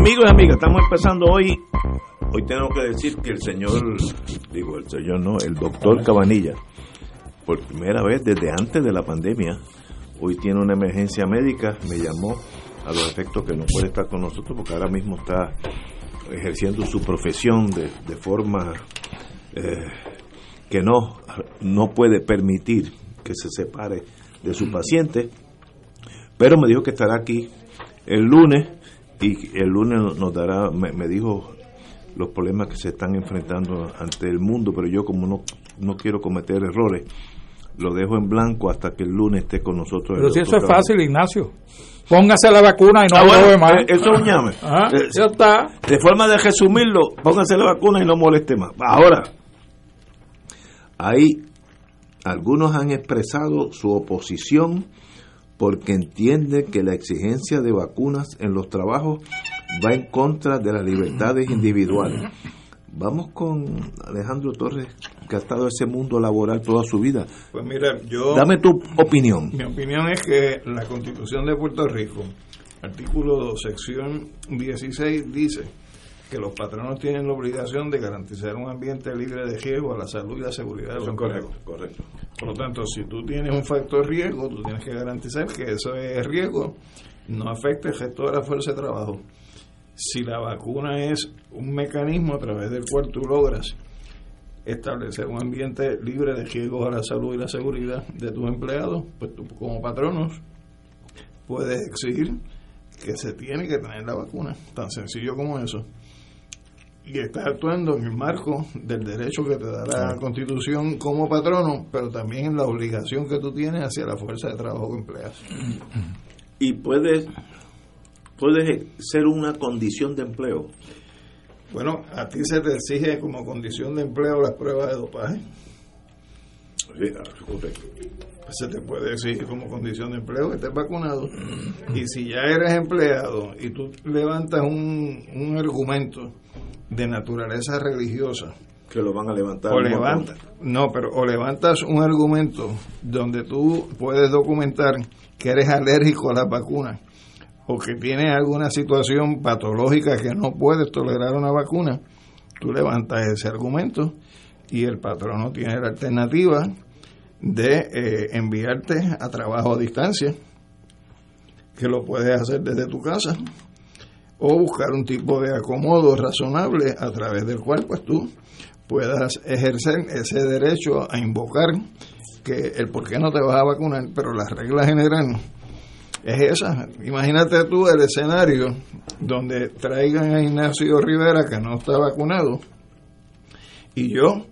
Amigos y amigas, estamos empezando hoy. Hoy tengo que decir que el señor, digo el señor no, el doctor Cabanilla, por primera vez desde antes de la pandemia, hoy tiene una emergencia médica, me llamó a los efectos que no puede estar con nosotros porque ahora mismo está ejerciendo su profesión de, de forma eh, que no, no puede permitir que se separe de su paciente, pero me dijo que estará aquí el lunes y el lunes nos dará, me, me, dijo los problemas que se están enfrentando ante el mundo, pero yo como no, no quiero cometer errores, lo dejo en blanco hasta que el lunes esté con nosotros. Pero si eso es fácil, Ignacio. Póngase la vacuna y no ah, bueno, más. Eh, eso es un llame. Ah, eh, ya está. De forma de resumirlo, póngase la vacuna y no moleste más. Ahora, ahí algunos han expresado su oposición porque entiende que la exigencia de vacunas en los trabajos va en contra de las libertades individuales. Vamos con Alejandro Torres, que ha estado en ese mundo laboral toda su vida. Pues mira, yo... Dame tu opinión. Mi opinión es que la Constitución de Puerto Rico, artículo 2, sección 16, dice que los patronos tienen la obligación de garantizar un ambiente libre de riesgo a la salud y la seguridad de los correcto, correcto. Por lo tanto, si tú tienes un factor riesgo, tú tienes que garantizar que eso es riesgo no afecte el resto de la fuerza de trabajo. Si la vacuna es un mecanismo a través del cual tú logras establecer un ambiente libre de riesgos a la salud y la seguridad de tus empleados, pues tú como patronos puedes exigir que se tiene que tener la vacuna, tan sencillo como eso y estás actuando en el marco del derecho que te da la Constitución como patrono, pero también en la obligación que tú tienes hacia la fuerza de trabajo que empleas. Y puede, puede ser una condición de empleo. Bueno, a ti se te exige como condición de empleo las pruebas de dopaje. Pues se te puede exigir como condición de empleo que estés vacunado. Y si ya eres empleado y tú levantas un, un argumento de naturaleza religiosa. Que lo van a levantar. O levanta, no, pero o levantas un argumento donde tú puedes documentar que eres alérgico a las vacunas o que tienes alguna situación patológica que no puedes tolerar una vacuna, tú levantas ese argumento y el patrono tiene la alternativa de eh, enviarte a trabajo a distancia, que lo puedes hacer desde tu casa o buscar un tipo de acomodo razonable a través del cual pues tú puedas ejercer ese derecho a invocar que el por qué no te vas a vacunar, pero la regla general es esa. Imagínate tú el escenario donde traigan a Ignacio Rivera que no está vacunado y yo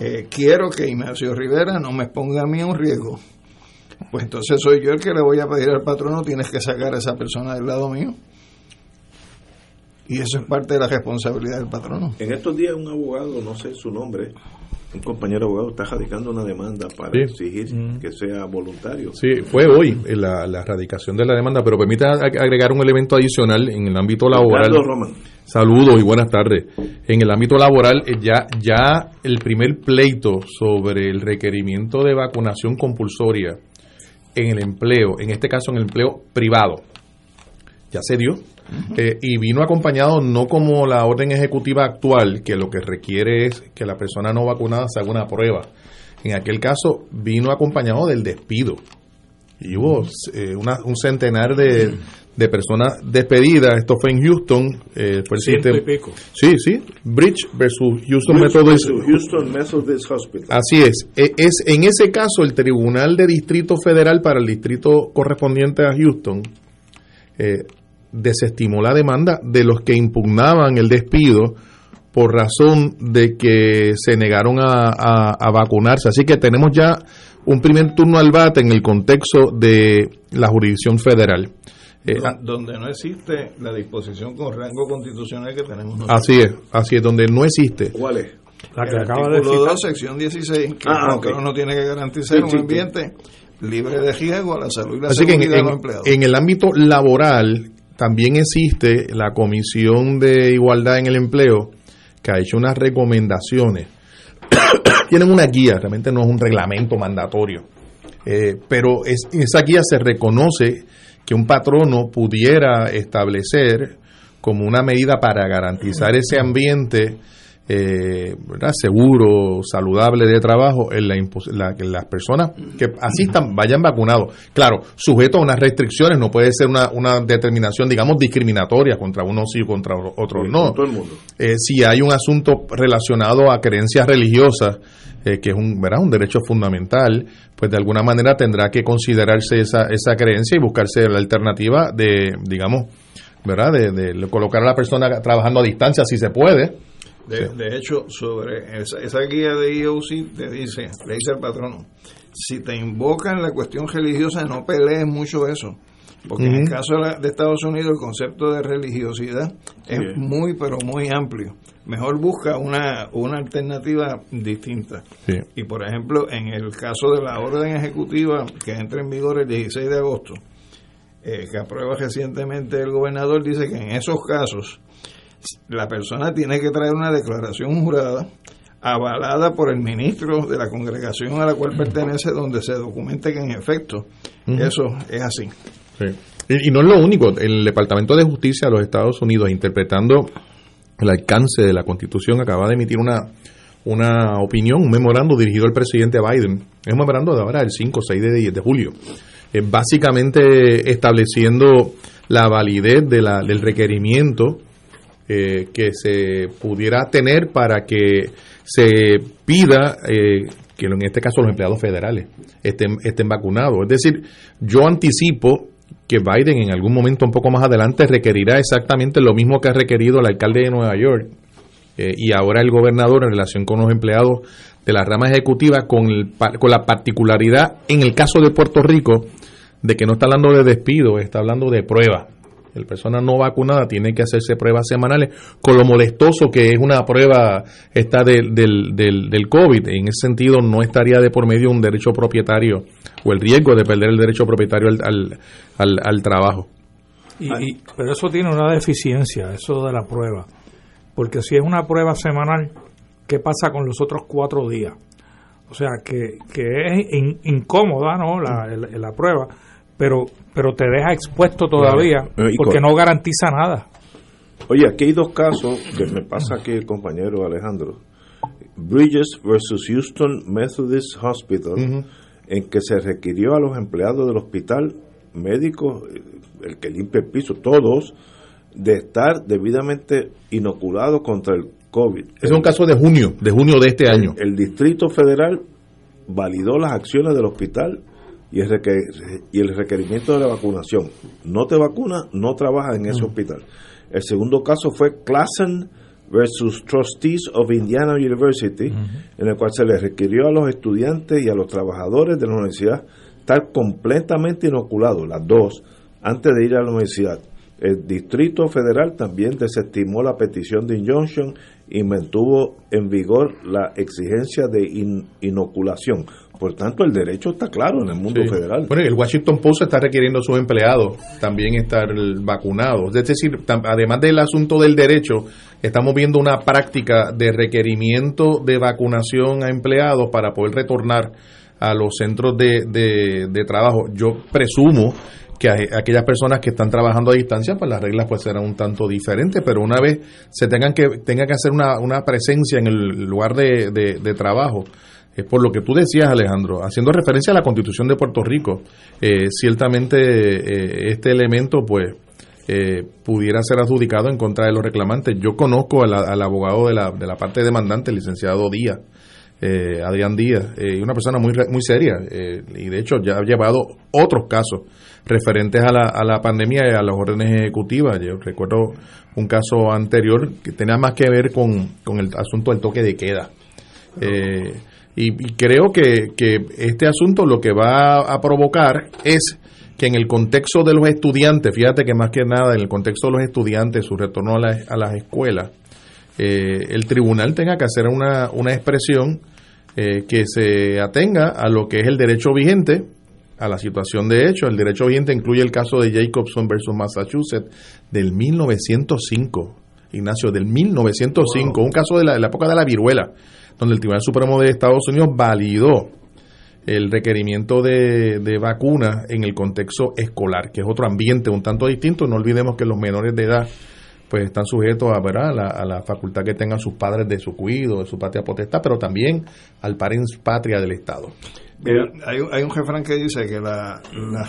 eh, quiero que Ignacio Rivera no me ponga a mí un riesgo. Pues entonces soy yo el que le voy a pedir al patrono, tienes que sacar a esa persona del lado mío. Y eso es parte de la responsabilidad del patrono. En estos días un abogado, no sé su nombre, un compañero abogado está radicando una demanda para exigir mm. que sea voluntario. Sí, fue hoy la, la radicación de la demanda, pero permita agregar un elemento adicional en el ámbito laboral. Saludos y buenas tardes. En el ámbito laboral eh, ya ya el primer pleito sobre el requerimiento de vacunación compulsoria en el empleo, en este caso en el empleo privado, ya se dio eh, y vino acompañado no como la orden ejecutiva actual, que lo que requiere es que la persona no vacunada se haga una prueba. En aquel caso vino acompañado del despido. Y hubo eh, un centenar de, de personas despedidas. Esto fue en Houston. Eh, fue el pico. Sí, sí. Bridge versus Houston Methodist. Houston Methodist Hospital. Así es. E, es. En ese caso, el Tribunal de Distrito Federal para el distrito correspondiente a Houston eh, desestimó la demanda de los que impugnaban el despido por razón de que se negaron a, a vacunarse. Así que tenemos ya un primer turno al bate en el contexto de la jurisdicción federal. Eh, ah, donde no existe la disposición con rango constitucional que tenemos nosotros. Así es, así es, donde no existe. ¿Cuál es? La que acaba de decir. 2, sección 16, que ah, no tiene que garantizar un ambiente libre de riesgo a la salud y la seguridad de los empleados. En el ámbito laboral también existe la Comisión de Igualdad en el Empleo que ha hecho unas recomendaciones. Tienen una guía, realmente no es un reglamento mandatorio, eh, pero es, en esa guía se reconoce que un patrono pudiera establecer como una medida para garantizar ese ambiente eh, seguro, saludable de trabajo, en la, que las personas que asistan vayan vacunados. Claro, sujeto a unas restricciones, no puede ser una, una determinación, digamos, discriminatoria contra unos sí y contra otros no. Eh, si hay un asunto relacionado a creencias religiosas, eh, que es un, ¿verdad? un derecho fundamental, pues de alguna manera tendrá que considerarse esa, esa creencia y buscarse la alternativa de, digamos, ¿verdad? De, de colocar a la persona trabajando a distancia si se puede de, hecho, sobre esa, guía de IOC te dice, le dice al patrono, si te invocan la cuestión religiosa, no pelees mucho eso. Porque en el caso de, Estados Unidos el concepto de religiosidad es muy, pero muy amplio. Mejor busca una, una alternativa distinta. Y por ejemplo, en el caso de la orden ejecutiva que entra en vigor el 16 de agosto, eh, que aprueba recientemente el gobernador, dice que en esos casos la persona tiene que traer una declaración jurada avalada por el ministro de la congregación a la cual pertenece, donde se documente que en efecto eso es así. Y, no es lo único, el Departamento de Justicia de los Estados Unidos, interpretando el alcance de la Constitución, acaba de emitir una, una opinión, un memorando dirigido al presidente Biden. Es un memorando de ahora, el 5 o 6 de, de julio. básicamente estableciendo la validez de la, del requerimiento eh, que se pudiera tener para que se pida eh, que en este caso los empleados federales estén, estén vacunados. Es decir, yo anticipo que Biden en algún momento un poco más adelante requerirá exactamente lo mismo que ha requerido el alcalde de Nueva York eh, y ahora el gobernador en relación con los empleados de la rama ejecutiva con, con la particularidad en el caso de Puerto Rico de que no está hablando de despido, está hablando de prueba el persona no vacunada tiene que hacerse pruebas semanales, con lo molestoso que es una prueba esta del, del, del, COVID. En ese sentido, no estaría de por medio un derecho propietario o el riesgo de perder el derecho propietario al, al, al, trabajo. Y, pero eso tiene una deficiencia, eso de la prueba. Porque si es una prueba semanal, ¿qué pasa con los otros cuatro días? O sea, que, que es incómoda, ¿no? La, la prueba pero, pero te deja expuesto todavía porque no garantiza nada. Oye, aquí hay dos casos que me pasa aquí el compañero Alejandro. Bridges versus Houston Methodist Hospital, en que se requirió a los empleados del hospital, médicos, el que limpia el piso, todos, de estar debidamente inoculados contra el COVID. Es un caso de junio, de junio de este año. el Distrito Federal validó las acciones del hospital y el, y el requerimiento de la vacunación. No te vacuna, no trabajas en ese hospital. El segundo caso fue Klassen versus Trustees of Indiana University, en el cual se les requirió a los estudiantes y a los trabajadores de la universidad estar completamente inoculados, las dos, antes de ir a la universidad. El Distrito Federal también desestimó la petición de injunction y mantuvo en vigor la exigencia de inoculación. Por tanto, el derecho está claro en el mundo federal. Bueno, el Washington Post está requiriendo a sus empleados también estar vacunados. Es decir, además del asunto del derecho, estamos viendo una práctica de requerimiento de vacunación a empleados para poder retornar a los centros de, de, trabajo. Yo presumo que aquellas personas que están trabajando a distancia, pues las reglas pues serán un tanto diferentes, pero una vez se tengan que, tenga que hacer una, una presencia en el lugar de, de trabajo, es por lo que tú decías, Alejandro, haciendo referencia a la Constitución de Puerto Rico, eh, ciertamente eh, este elemento, pues, eh, pudiera ser adjudicado en contra de los reclamantes. Yo conozco al, abogado de la, de la parte demandante, el licenciado Díaz, eh, Adrián Díaz, eh, una persona muy, muy seria eh, y de hecho ya ha llevado otros casos referentes a la, a la pandemia y a las órdenes ejecutivas. Yo recuerdo un caso anterior que tenía más que ver con, con el asunto del toque de queda. Y, creo que, que este asunto lo que va a provocar es que en el contexto de los estudiantes, fíjate que más que nada en el contexto de los estudiantes, su retorno a, a las escuelas, el tribunal tenga que hacer una, una expresión eh, que se atenga a lo que es el derecho vigente, a la situación de hecho. El derecho vigente incluye el caso de Jacobson versus Massachusetts del 1905. Ignacio, del 1905, un caso de la, época de la viruela, donde el Tribunal Supremo de Estados Unidos validó el requerimiento de, de vacunas en el contexto escolar, que es otro ambiente un tanto distinto. No olvidemos que los menores de edad pues están sujetos a, ¿verdad? A, la, facultad que tengan sus padres de su cuido, de su patria potestad, pero también al parens patria del Estado. Hay, hay, un refrán que dice que la,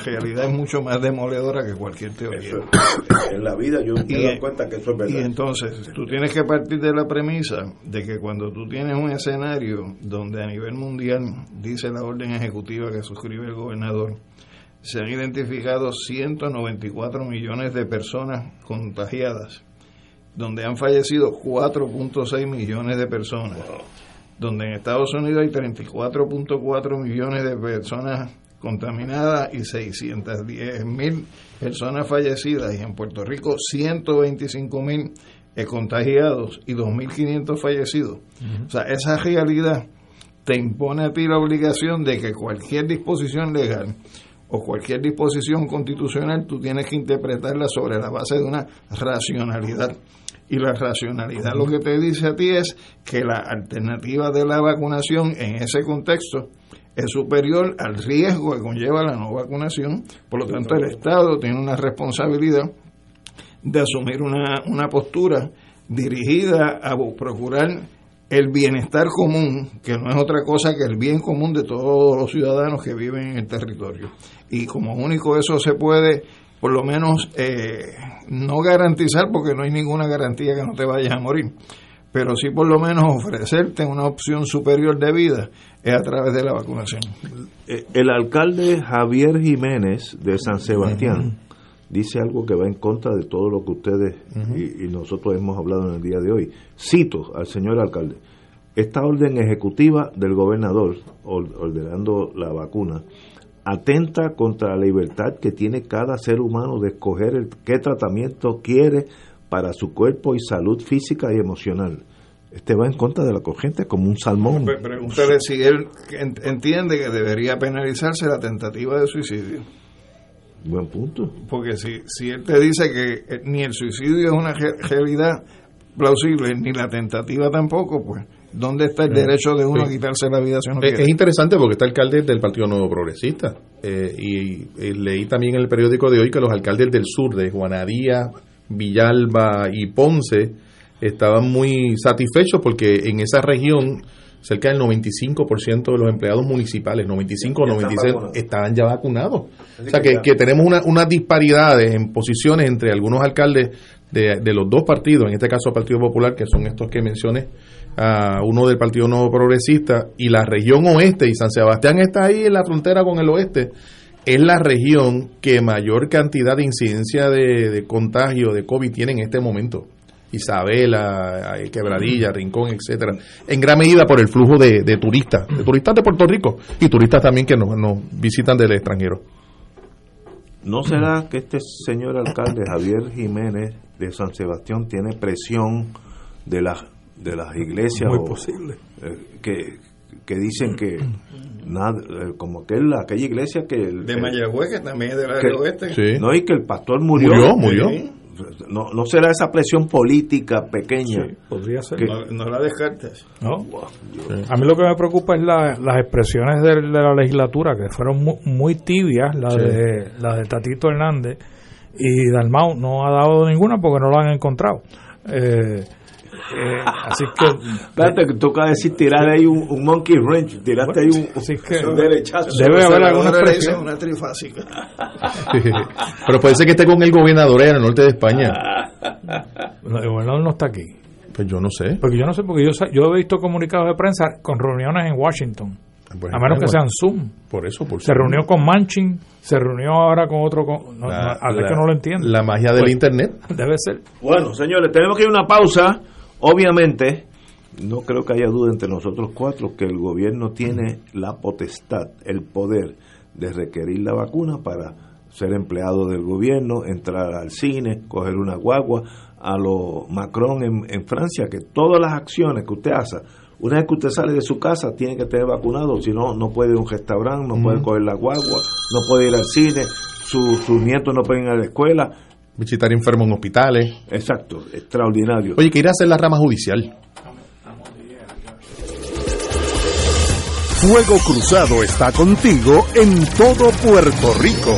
realidad es mucho más demoledora que cualquier teoría. en la vida yo me doy cuenta que eso es verdad. Y entonces tú tienes que partir de la premisa de que cuando tú tienes un escenario donde a nivel mundial dice la orden ejecutiva que suscribe el gobernador, se han identificado 194 millones de personas contagiadas donde han fallecido 4.6 millones de personas, donde en Estados Unidos hay 34.4 millones de personas contaminadas y 610 mil personas fallecidas, y en Puerto Rico 125 mil contagiados y 2.500 fallecidos. O sea, esa realidad te impone a ti la obligación de que cualquier disposición legal o cualquier disposición constitucional tú tienes que interpretarla sobre la base de una racionalidad. Y la racionalidad lo que te dice a ti es que la alternativa de la vacunación en ese contexto es superior al riesgo que conlleva la no vacunación. Por lo tanto, el Estado tiene una responsabilidad de asumir una, una postura dirigida a procurar el bienestar común, que no es otra cosa que el bien común de todos los ciudadanos que viven en el territorio. Y como único eso se puede por lo menos eh, no garantizar, porque no hay ninguna garantía que no te vayas a morir, pero sí por lo menos ofrecerte una opción superior de vida es a través de la vacunación. Eh, el alcalde Javier Jiménez de San Sebastián dice algo que va en contra de todo lo que ustedes y, y nosotros hemos hablado en el día de hoy. Cito al señor alcalde. Esta orden ejecutiva del gobernador ordenando la vacuna atenta contra la libertad que tiene cada ser humano de escoger el, qué tratamiento quiere para su cuerpo y salud física y emocional. Este va en contra de la corriente como un salmón. Pregúntale si él entiende que debería penalizarse la tentativa de suicidio. Buen punto. Porque si, si él te dice que eh, ni el suicidio es una realidad plausible, ni la tentativa tampoco, pues ¿Dónde está el derecho de uno a quitarse la vida si no es, Es interesante porque está alcalde del Partido Nuevo Progresista. Eh, y, leí también en el periódico de hoy que los alcaldes del sur, de Juanadía, Villalba y Ponce, estaban muy satisfechos porque en esa región cerca del 95% de los empleados municipales, 95 o 96, estaban ya vacunados. o sea que, que tenemos una, unas disparidades en posiciones entre algunos alcaldes de, de, los dos partidos, en este caso el Partido Popular, que son estos que mencioné, a uno del Partido Nuevo Progresista, y la región oeste, y San Sebastián está ahí en la frontera con el oeste, es la región que mayor cantidad de incidencia de, de contagio de COVID tiene en este momento. Isabela, Quebradilla, Rincón, etcétera, en gran medida por el flujo de, turistas, de turistas de Puerto Rico y turistas también que nos, nos visitan del extranjero. ¿No será que este señor alcalde Javier Jiménez de San Sebastián tiene presión de las de las iglesias Muy posible. Eh, que, que dicen que nada, eh, como que aquella iglesia que de Mayagüez que también es del área oeste no y que el pastor murió murió murió no, no será esa presión política pequeña. podría ser. no, la descartes. ¿No? A mí lo que me preocupa es la, las expresiones de, la legislatura, que fueron muy, tibias, las de, la de Tatito Hernández, y Dalmau no ha dado ninguna porque no lo han encontrado. Eh, Eh, así que. Espérate, que toca decir tirar ahí un, monkey wrench, tiraste ahí un, así que, derechazo. Debe haber alguna expresión. Una trifásica. Pero puede ser que esté con el gobernador en el norte de España. el gobernador no está aquí. Pues yo no sé. Porque yo no sé, porque yo, yo he visto comunicados de prensa con reuniones en Washington. a menos que sean Zoom. Por eso, por Se reunió con Manchin, se reunió ahora con otro. no, a ver que no lo entiendo. La magia del pues, Internet. Debe ser. Bueno, señores, tenemos que ir a una pausa. Obviamente, no creo que haya duda entre nosotros cuatro que el gobierno tiene la potestad, el poder de requerir la vacuna para ser empleado del gobierno, entrar al cine, coger una guagua, a lo Macron en, en, Francia, que todas las acciones que usted hace, una vez que usted sale de su casa, tiene que tener vacunado, si no, no puede ir a un restaurante, no puede coger la guagua, no puede ir al cine, sus nietos no pueden ir a la escuela. Visitar enfermos en hospitales. Exacto, extraordinario. Oye, que ir a hacer la rama judicial. Fuego Cruzado está contigo en todo Puerto Rico.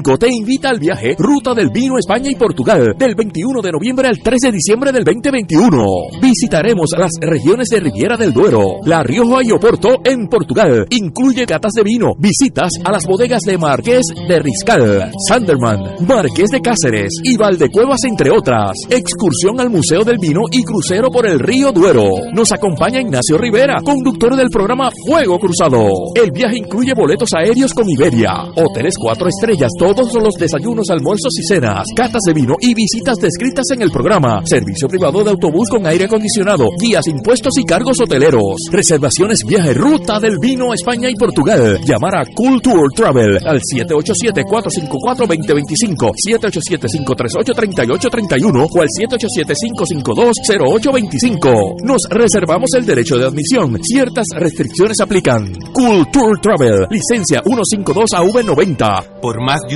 te invita al viaje Ruta del Vino España y Portugal del 21 de noviembre al 3 de diciembre del 2021. Visitaremos las regiones de Riviera del Duero, La Rioja y Oporto en Portugal. Incluye catas de vino, visitas a las bodegas de Marqués de Riscal, Sanderman, Marqués de Cáceres y Valdecuevas entre otras. Excursión al Museo del Vino y crucero por el río Duero. Nos acompaña Ignacio Rivera, conductor del programa Fuego Cruzado. El viaje incluye boletos aéreos con Iberia, hoteles cuatro estrellas, todos los desayunos, almuerzos y cenas, catas de vino y visitas descritas en el programa. Servicio privado de autobús con aire acondicionado, guías, impuestos y cargos hoteleros. Reservaciones viaje ruta del vino España y Portugal. Llamar a Culture Travel al 787-454-2025, 787-538-3831 o al 787-552-0825. Nos reservamos el derecho de admisión. Ciertas restricciones aplican. Culture Travel, licencia 152 AV90. Por más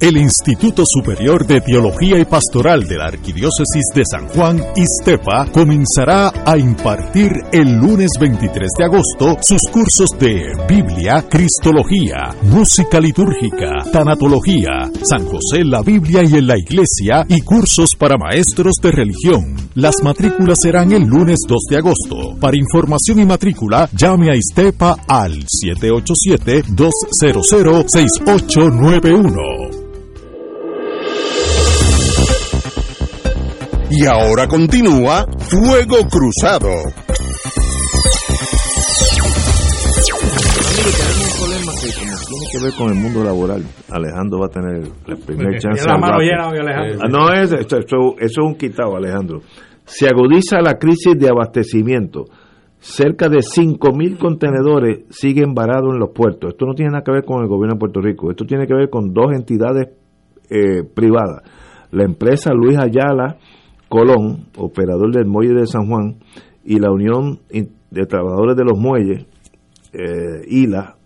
El Instituto Superior de Teología y Pastoral de la Arquidiócesis de San Juan, ISTEPA, comenzará a impartir el lunes 23 de agosto sus cursos de Biblia, Cristología, Música Litúrgica, Tanatología, San José, la Biblia y en la Iglesia y cursos para maestros de religión. Las matrículas serán el lunes 2 de agosto. Para información y matrícula, llame a ISTEPA al 787-200-6891. Y ahora continúa Fuego Cruzado. tiene que ver con el mundo laboral, Alejandro va a tener la primera chance. La mano llena, Alejandro. Ah, no, es, eso, eso, es un quitado, Alejandro. Se agudiza la crisis de abastecimiento. Cerca de 5.000 contenedores siguen varados en los puertos. Esto no tiene nada que ver con el gobierno de Puerto Rico. Esto tiene que ver con dos entidades eh, privadas. La empresa Luis Ayala Colón, operador del muelle de San Juan, y la Unión de Trabajadores de los Muelles, eh, ILA,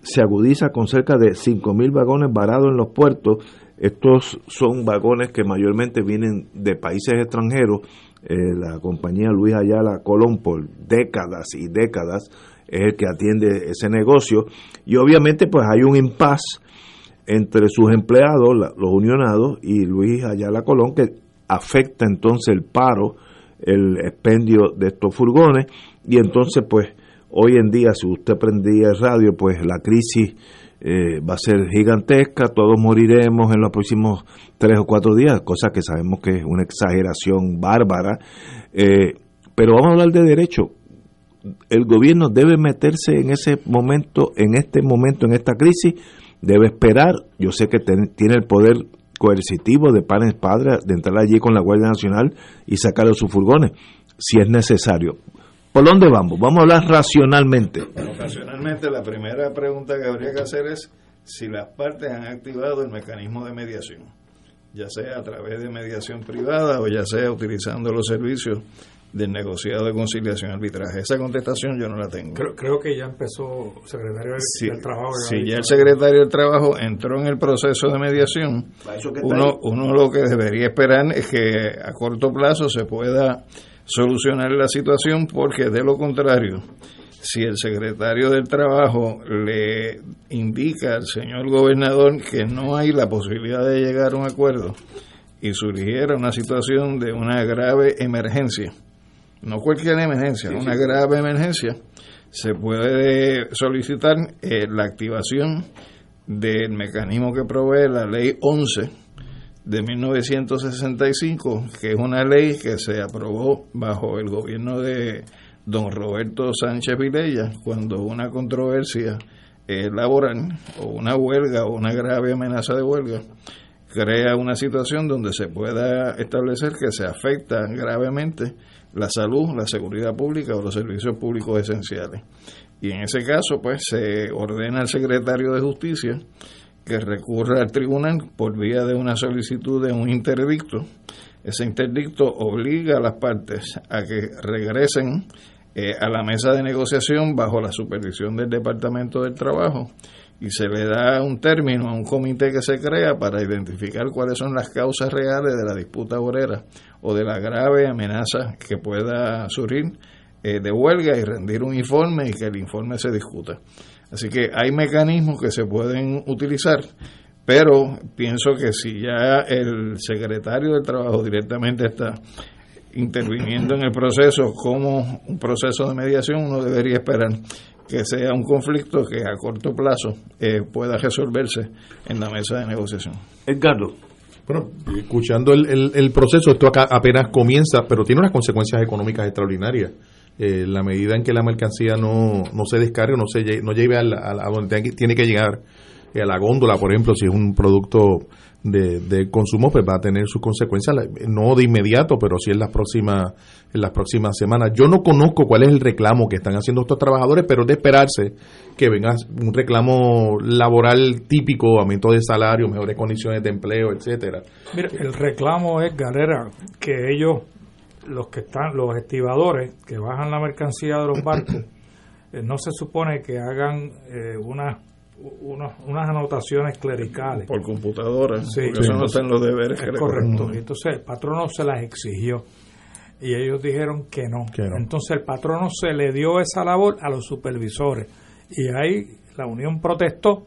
se agudiza con cerca de 5.000 vagones varados en los puertos. Estos son vagones que mayormente vienen de países extranjeros. Eh, la compañía Luis Ayala Colón por décadas y décadas es el que atiende ese negocio. Y obviamente pues hay un impasse entre sus empleados, los unionados, y Luis Ayala Colón, que afecta entonces el paro, el expendio de estos furgones y entonces pues hoy en día si usted prendía el radio pues la crisis eh, va a ser gigantesca, todos moriremos en los próximos tres o cuatro días, cosa que sabemos que es una exageración bárbara. Eh, pero vamos a hablar de derecho. El gobierno debe meterse en ese momento, en este momento, en esta crisis, debe esperar. Yo sé que tiene el poder coercitivo de panes padres de entrar allí con la Guardia Nacional y sacarle sus furgones, si es necesario. ¿Por dónde vamos? Vamos a hablar racionalmente. racionalmente, la primera pregunta que habría que hacer es si las partes han activado el mecanismo de mediación, ya sea a través de mediación privada o ya sea utilizando los servicios del negociado de conciliación y arbitraje. Esa contestación yo no la tengo. Creo, que ya empezó el secretario del, Trabajo. Si ya el secretario del Trabajo entró en el proceso de mediación, uno, uno lo que debería esperar es que a corto plazo se pueda solucionar la situación porque de lo contrario, si el secretario del Trabajo le indica al señor gobernador que no hay la posibilidad de llegar a un acuerdo y surgiera una situación de una grave emergencia, no cualquier emergencia, una grave emergencia, se puede solicitar eh, la activación del mecanismo que provee la ley 11 de 1965, que es una ley que se aprobó bajo el gobierno de don Roberto Sánchez Vilella, cuando una controversia eh, laboral o una huelga o una grave amenaza de huelga crea una situación donde se pueda establecer que se afecta gravemente la salud, la seguridad pública o los servicios públicos esenciales. Y en ese caso, pues se ordena al secretario de Justicia que recurra al tribunal por vía de una solicitud de un interdicto. Ese interdicto obliga a las partes a que regresen eh, a la mesa de negociación bajo la supervisión del Departamento del Trabajo y se le da un término a un comité que se crea para identificar cuáles son las causas reales de la disputa obrera o de la grave amenaza que pueda surgir eh, de huelga y rendir un informe y que el informe se discuta. Así que hay mecanismos que se pueden utilizar, pero pienso que si ya el secretario del Trabajo directamente está interviniendo en el proceso como un proceso de mediación, uno debería esperar que sea un conflicto que a corto plazo eh, pueda resolverse en la mesa de negociación. Edgardo. Bueno, escuchando el, el, proceso, esto acá apenas comienza, pero tiene unas consecuencias económicas extraordinarias. Eh, la medida en que la mercancía no, no se descargue, no se no lleve a, a, donde tiene que llegar, a la góndola, por ejemplo, si es un producto de, de, consumo, pues va a tener sus consecuencias, no de inmediato, pero sí en las próximas en las próximas semanas. Yo no conozco cuál es el reclamo que están haciendo estos trabajadores, pero es de esperarse que venga un reclamo laboral típico, aumento de salario, mejores condiciones de empleo, etcétera. Mira, el reclamo es, Galera, que ellos los que están, los estibadores que bajan la mercancía de los barcos, eh, no se supone que hagan eh, unas unas anotaciones clericales. Por computadora, sí, eso no están los deberes. Es correcto. entonces el patrono se las exigió y ellos dijeron que no. que no. Entonces el patrono se le dio esa labor a los supervisores y ahí la Unión protestó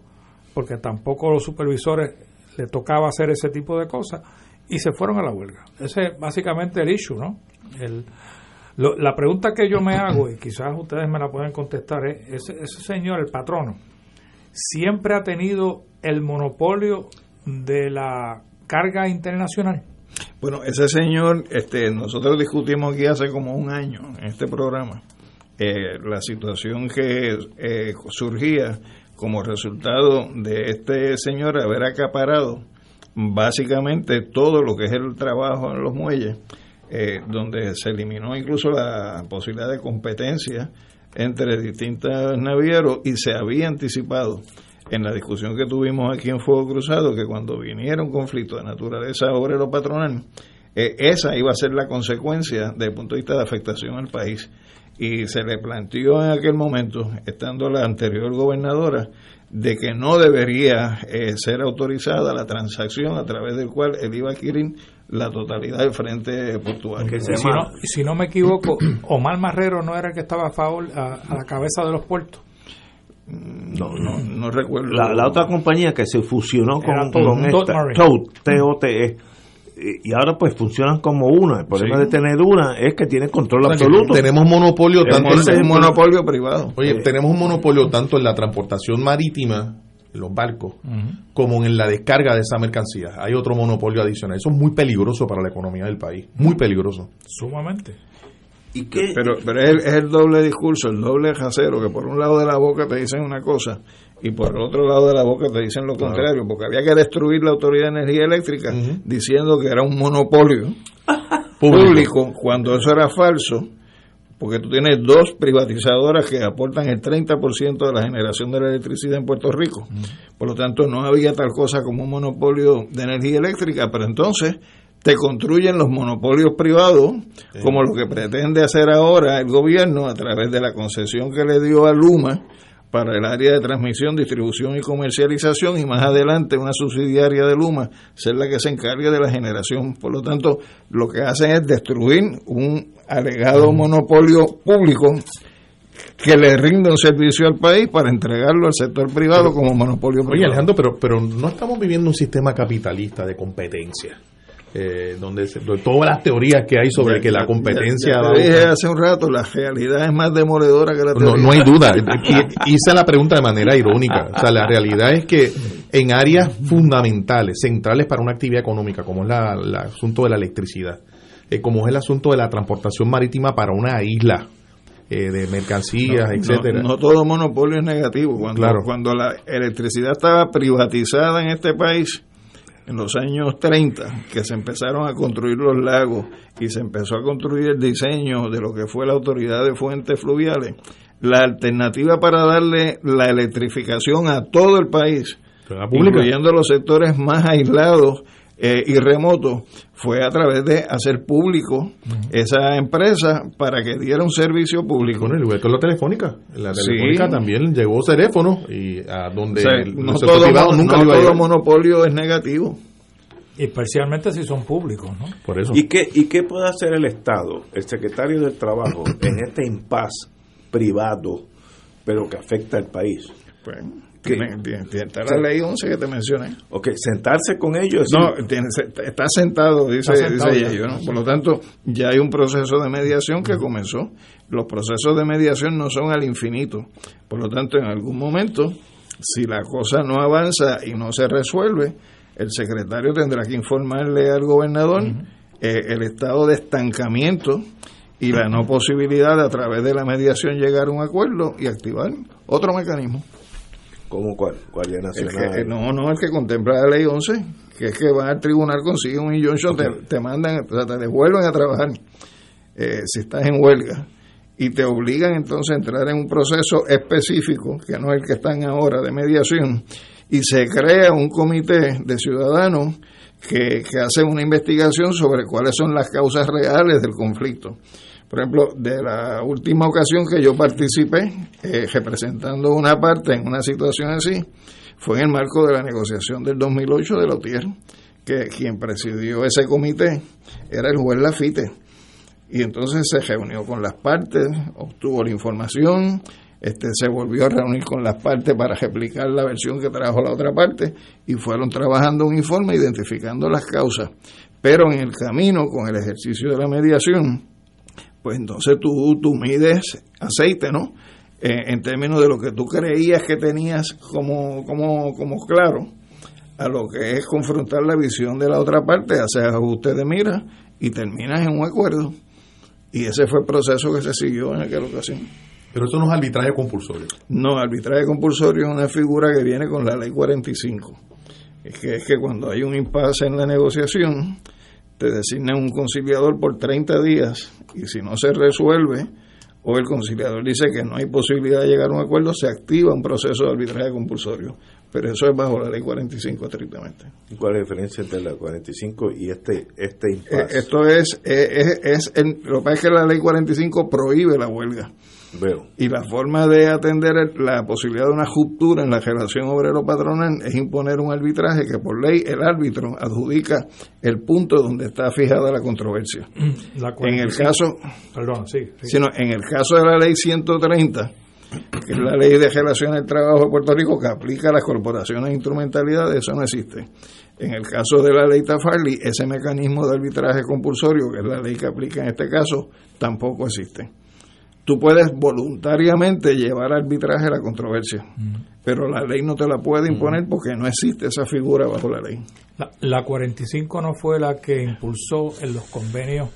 porque tampoco los supervisores le tocaba hacer ese tipo de cosas y se fueron a la huelga. Ese es básicamente el issue, ¿no? El, la pregunta que yo me hago, y quizás ustedes me la pueden contestar, es, ese, ese señor, el patrono, siempre ha tenido el monopolio de la carga internacional. Bueno, ese señor, este, nosotros discutimos aquí hace como un año en este programa eh, la situación que eh, surgía como resultado de este señor haber acaparado básicamente todo lo que es el trabajo en los muelles, eh, donde se eliminó incluso la posibilidad de competencia entre distintos navieros y se había anticipado en la discusión que tuvimos aquí en Fuego Cruzado que cuando viniera un conflicto de naturaleza obrero patronal, eh, esa iba a ser la consecuencia desde el punto de vista de afectación al país. Y se le planteó en aquel momento, estando la anterior gobernadora, de que no debería eh, ser autorizada la transacción a través del cual él iba a adquirir la totalidad del frente portuario. Si no, si no me equivoco, Omar Marrero no era el que estaba a favor a, la cabeza de los puertos. Mm, no, no, no recuerdo. La, otra compañía que se fusionó con, con esta, TOTE, y ahora pues funcionan como una. El problema de tener una es que tiene control absoluto. Tenemos monopolio tanto en monopolio privado. Oye, tenemos un monopolio tanto en la transportación marítima los barcos, como en la descarga de esa mercancía. Hay otro monopolio adicional. Eso es muy peligroso para la economía del país, muy peligroso. Sumamente. ¿Y qué? Pero, pero es, el, doble discurso, el doble jacero, que por un lado de la boca te dicen una cosa y por el otro lado de la boca te dicen lo contrario, porque había que destruir la Autoridad de Energía Eléctrica diciendo que era un monopolio público, cuando eso era falso, porque tú tienes dos privatizadoras que aportan el 30% de la generación de la electricidad en Puerto Rico. Por lo tanto, no había tal cosa como un monopolio de energía eléctrica, pero entonces te construyen los monopolios privados, como lo que pretende hacer ahora el gobierno a través de la concesión que le dio a Luma para el área de transmisión, distribución y comercialización y más adelante una subsidiaria de Luma ser la que se encargue de la generación. Por lo tanto, lo que hacen es destruir un alegado monopolio público que le rinde un servicio al país para entregarlo al sector privado como monopolio privado. Oye, Alejandro, pero, pero no estamos viviendo un sistema capitalista de competencia eh, donde, todas las teorías que hay sobre que la competencia... dije hace un rato, la realidad es más demoledora que la teoría. No, hay duda. hice la pregunta de manera irónica. O sea, la realidad es que en áreas fundamentales, centrales para una actividad económica, como es la, el asunto de la electricidad, eh, como es el asunto de la transportación marítima para una isla, eh, de mercancías, etcétera. No, todo monopolio es negativo. Cuando, cuando la electricidad estaba privatizada en este país, en los años 30, que se empezaron a construir los lagos y se empezó a construir el diseño de lo que fue la autoridad de fuentes fluviales, la alternativa para darle la electrificación a todo el país, incluyendo los sectores más aislados eh, y remoto fue a través de hacer público esa empresa para que diera un servicio público. Bueno, igual con la telefónica. La telefónica también llegó teléfono y a donde no todo, nunca no todo monopolio es negativo. Y especialmente si son públicos, ¿no? Por eso. ¿Y qué, ¿Y qué puede hacer el Estado, el secretario del Trabajo, en este impas privado, pero que afecta al país? Pues, está la ley 11 que te mencioné. Ok, sentarse con ellos. No, está sentado, dice, ella. Por lo tanto, ya hay un proceso de mediación que comenzó. Los procesos de mediación no son al infinito. Por lo tanto, en algún momento, si la cosa no avanza y no se resuelve, el secretario tendrá que informarle al gobernador eh, el estado de estancamiento y la no posibilidad de a través de la mediación llegar a un acuerdo y activar otro mecanismo. ¿Cómo cuál? Nacional? no, no, el que contempla la ley 11, que es que van al tribunal, consiguen un injunction, te, mandan, o sea, te devuelven a trabajar eh, si estás en huelga y te obligan entonces a entrar en un proceso específico, que no es el que están ahora de mediación, y se crea un comité de ciudadanos que, que hace una investigación sobre cuáles son las causas reales del conflicto. Por ejemplo, de la última ocasión que yo participé eh, representando una parte en una situación así, fue en el marco de la negociación del 2008 de Lotier, que quien presidió ese comité era el juez Lafite. Y entonces se reunió con las partes, obtuvo la información, este, se volvió a reunir con las partes para replicar la versión que trajo la otra parte y fueron trabajando un informe identificando las causas. Pero en el camino, con el ejercicio de la mediación, pues entonces tú, tú mides aceite, ¿no? Eh, en términos de lo que tú creías que tenías como, como, como claro, a lo que es confrontar la visión de la otra parte, hacer ajuste de mira y terminas en un acuerdo. Y ese fue el proceso que se siguió en aquella ocasión. Pero eso no es arbitraje compulsorio. No, arbitraje compulsorio es una figura que viene con la ley 45. Es que, es que cuando hay un impasse en la negociación, te designan un conciliador por 30 días y si no se resuelve o el conciliador dice que no hay posibilidad de llegar a un acuerdo, se activa un proceso de arbitraje compulsorio. Pero eso es bajo la ley 45 estrictamente. ¿Y cuál es la diferencia entre la 45 y este, este eh, impasse? esto es, es, es, lo que pasa es que la ley 45 prohíbe la huelga. Y la forma de atender la posibilidad de una ruptura en la relación obrero-patronal es imponer un arbitraje que por ley el árbitro adjudica el punto donde está fijada la controversia. en el caso, perdón, sí, Sino en el caso de la ley 130, que es la ley de relaciones del trabajo de Puerto Rico que aplica a las corporaciones de instrumentalidad, eso no existe. En el caso de la ley Tafarli, ese mecanismo de arbitraje compulsorio, que es la ley que aplica en este caso, tampoco existe. Tú puedes voluntariamente llevar a arbitraje la controversia, mm. pero la ley no te la puede mm. imponer porque no existe esa figura bajo la ley. La, la 45 no fue la que impulsó en los convenios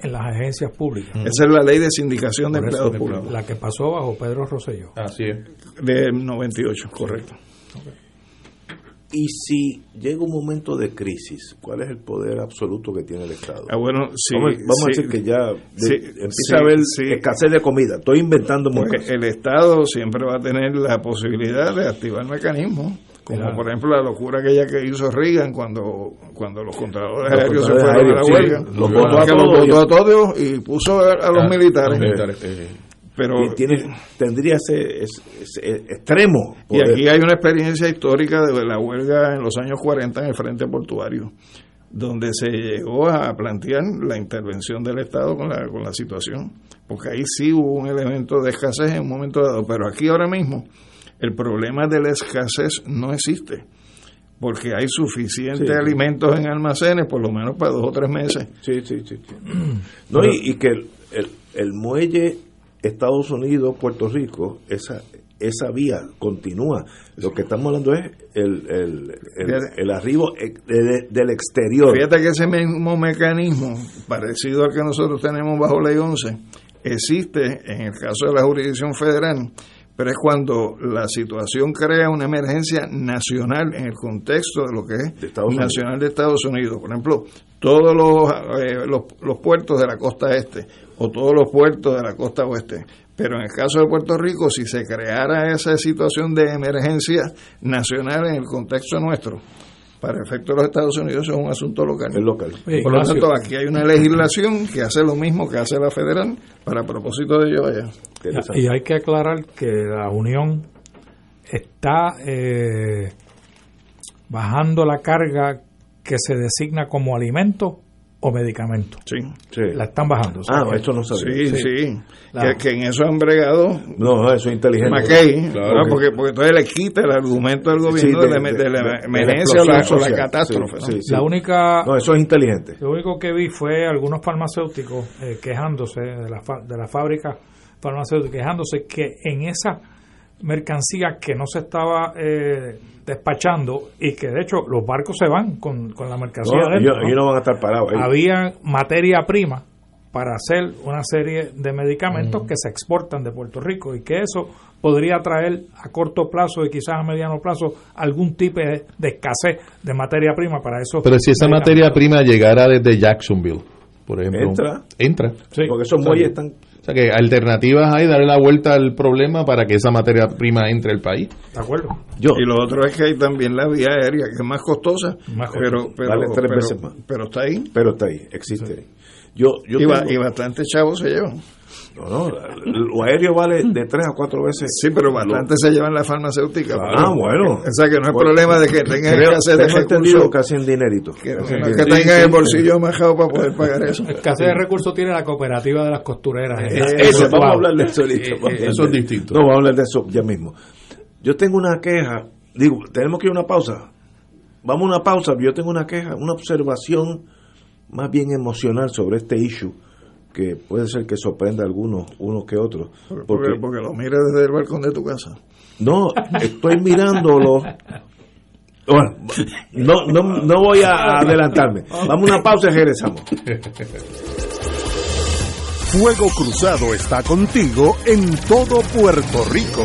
en las agencias públicas. Esa es la ley de sindicación de empleados públicos. La que pasó bajo Pedro Rosselló. Así es. De 98, correcto. Y si llega un momento de crisis, ¿cuál es el poder absoluto que tiene el Estado? Ah, bueno, vamos, a decir que ya empieza a haber escasez de comida. Estoy inventando Porque El Estado siempre va a tener la posibilidad de activar mecanismos, como por ejemplo la locura aquella que hizo Reagan cuando, cuando los controladores aéreos se fueron a la huelga. los votó a, todos y puso a, los militares. Eh, pero tiene, tendría ese, extremo. Y aquí hay una experiencia histórica de la huelga en los años 40 en el frente portuario, donde se llegó a plantear la intervención del Estado con la, con la situación, porque ahí sí hubo un elemento de escasez en un momento dado, pero aquí ahora mismo el problema de la escasez no existe porque hay suficientes alimentos en almacenes, por lo menos para dos o tres meses. Sí, sí, sí. No, y, que el, el muelle Estados Unidos, Puerto Rico, esa esa vía continúa. Lo que estamos hablando es el, el, el, arribo del exterior. Fíjate que ese mismo mecanismo, parecido al que nosotros tenemos bajo Ley 11, existe en el caso de la jurisdicción federal, pero es cuando la situación crea una emergencia nacional en el contexto de lo que es nacional de Estados Unidos. Por ejemplo, todos los, eh, los, los puertos de la costa este o todos los puertos de la costa oeste. Pero en el caso de Puerto Rico, si se creara esa situación de emergencia nacional en el contexto nuestro, para efecto de los Estados Unidos es un asunto local. local. Por lo tanto, aquí hay una legislación que hace lo mismo que hace la federal para propósito de ello allá. Y hay que aclarar que la Unión está eh, bajando la carga que se designa como alimento o medicamentos. Sí, La están bajando. ah, esto no sabía. Sí, sí. Que, en eso han bregado. No, eso es inteligente. McKay, claro, porque, porque entonces le quita el argumento del gobierno de, la emergencia o la, catástrofe. La única. No, eso es inteligente. Lo único que vi fue algunos farmacéuticos eh, quejándose de la, de la fábrica farmacéutica, quejándose que en esa mercancía que no se estaba. Eh, despachando y que de hecho los barcos se van con, la mercancía no, ellos, no van a estar parados. Había materia prima para hacer una serie de medicamentos que se exportan de Puerto Rico y que eso podría traer a corto plazo y quizás a mediano plazo algún tipo de, escasez de materia prima para eso. Pero si esa materia prima llegara desde Jacksonville, por ejemplo, entra, entra. porque esos muelles están que alternativas hay, darle la vuelta al problema para que esa materia prima entre al país. De acuerdo. Yo. Y lo otro es que hay también la vía aérea, que es más costosa, pero, pero, vale tres veces más. pero está ahí. Pero está ahí, existe. Yo, yo y, y bastante chavos se llevan. No, no, lo aéreo vale de tres a cuatro veces. Sí, pero bastante se llevan la farmacéutica. Ah, bueno. O sea que no hay problema de que tengan que hacer de recursos. casi en dinerito. Que, tengan el bolsillo majado para poder pagar eso. Escasez de recursos tiene la cooperativa de las costureras. eso, vamos a hablar de eso ahorita. Eh, eh, eso es distinto. No, vamos a hablar de eso ya mismo. Yo tengo una queja. Digo, tenemos que ir a una pausa. Vamos a una pausa. Yo tengo una queja, una observación más bien emocional sobre este issue que puede ser que sorprenda a algunos, unos que otros. Porque, porque, lo mires desde el balcón de tu casa. No, estoy mirándolo. Bueno, no, no, no voy a adelantarme. Vamos a una pausa y regresamos. Fuego Cruzado está contigo en todo Puerto Rico.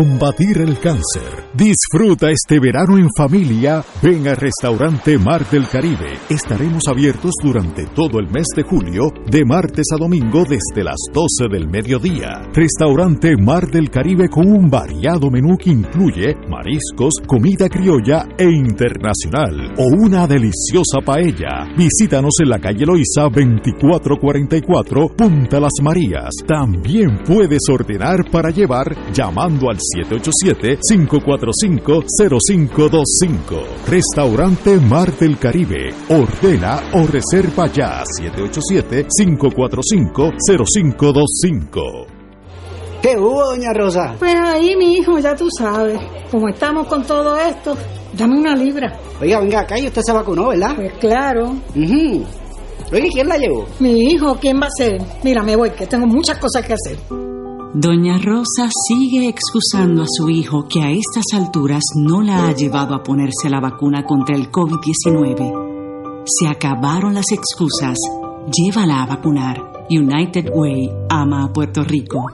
combatir el cáncer. Disfruta este verano en familia. Ven al restaurante Mar del Caribe. Estaremos abiertos durante todo el mes de julio, de martes a domingo desde las 12 del mediodía. Restaurante Mar del Caribe con un variado menú que incluye mariscos, comida criolla e internacional o una deliciosa paella. Visítanos en la calle Loiza 2444 Punta Las Marías. También puedes ordenar para llevar llamando al 787-545-0525. Restaurante Mar del Caribe. Ordena o reserva ya 787-545-0525. ¿Qué hubo, doña Rosa? Pues ahí, mi hijo, ya tú sabes. Como estamos con todo esto, dame una libra. Oiga, venga acá y usted se vacunó, ¿verdad? Pues claro. Uh Oiga, ¿quién la llevó? Mi hijo, ¿quién va a ser? Mira, me voy, que tengo muchas cosas que hacer. Doña Rosa sigue excusando a su hijo que a estas alturas no la ha llevado a ponerse la vacuna contra el COVID-19. Se acabaron las excusas. Llévala a vacunar. United Way ama a Puerto Rico.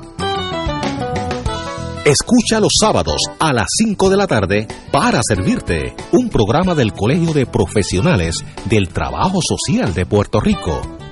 Escucha los sábados a las 5 de la tarde para servirte un programa del Colegio de Profesionales del Trabajo Social de Puerto Rico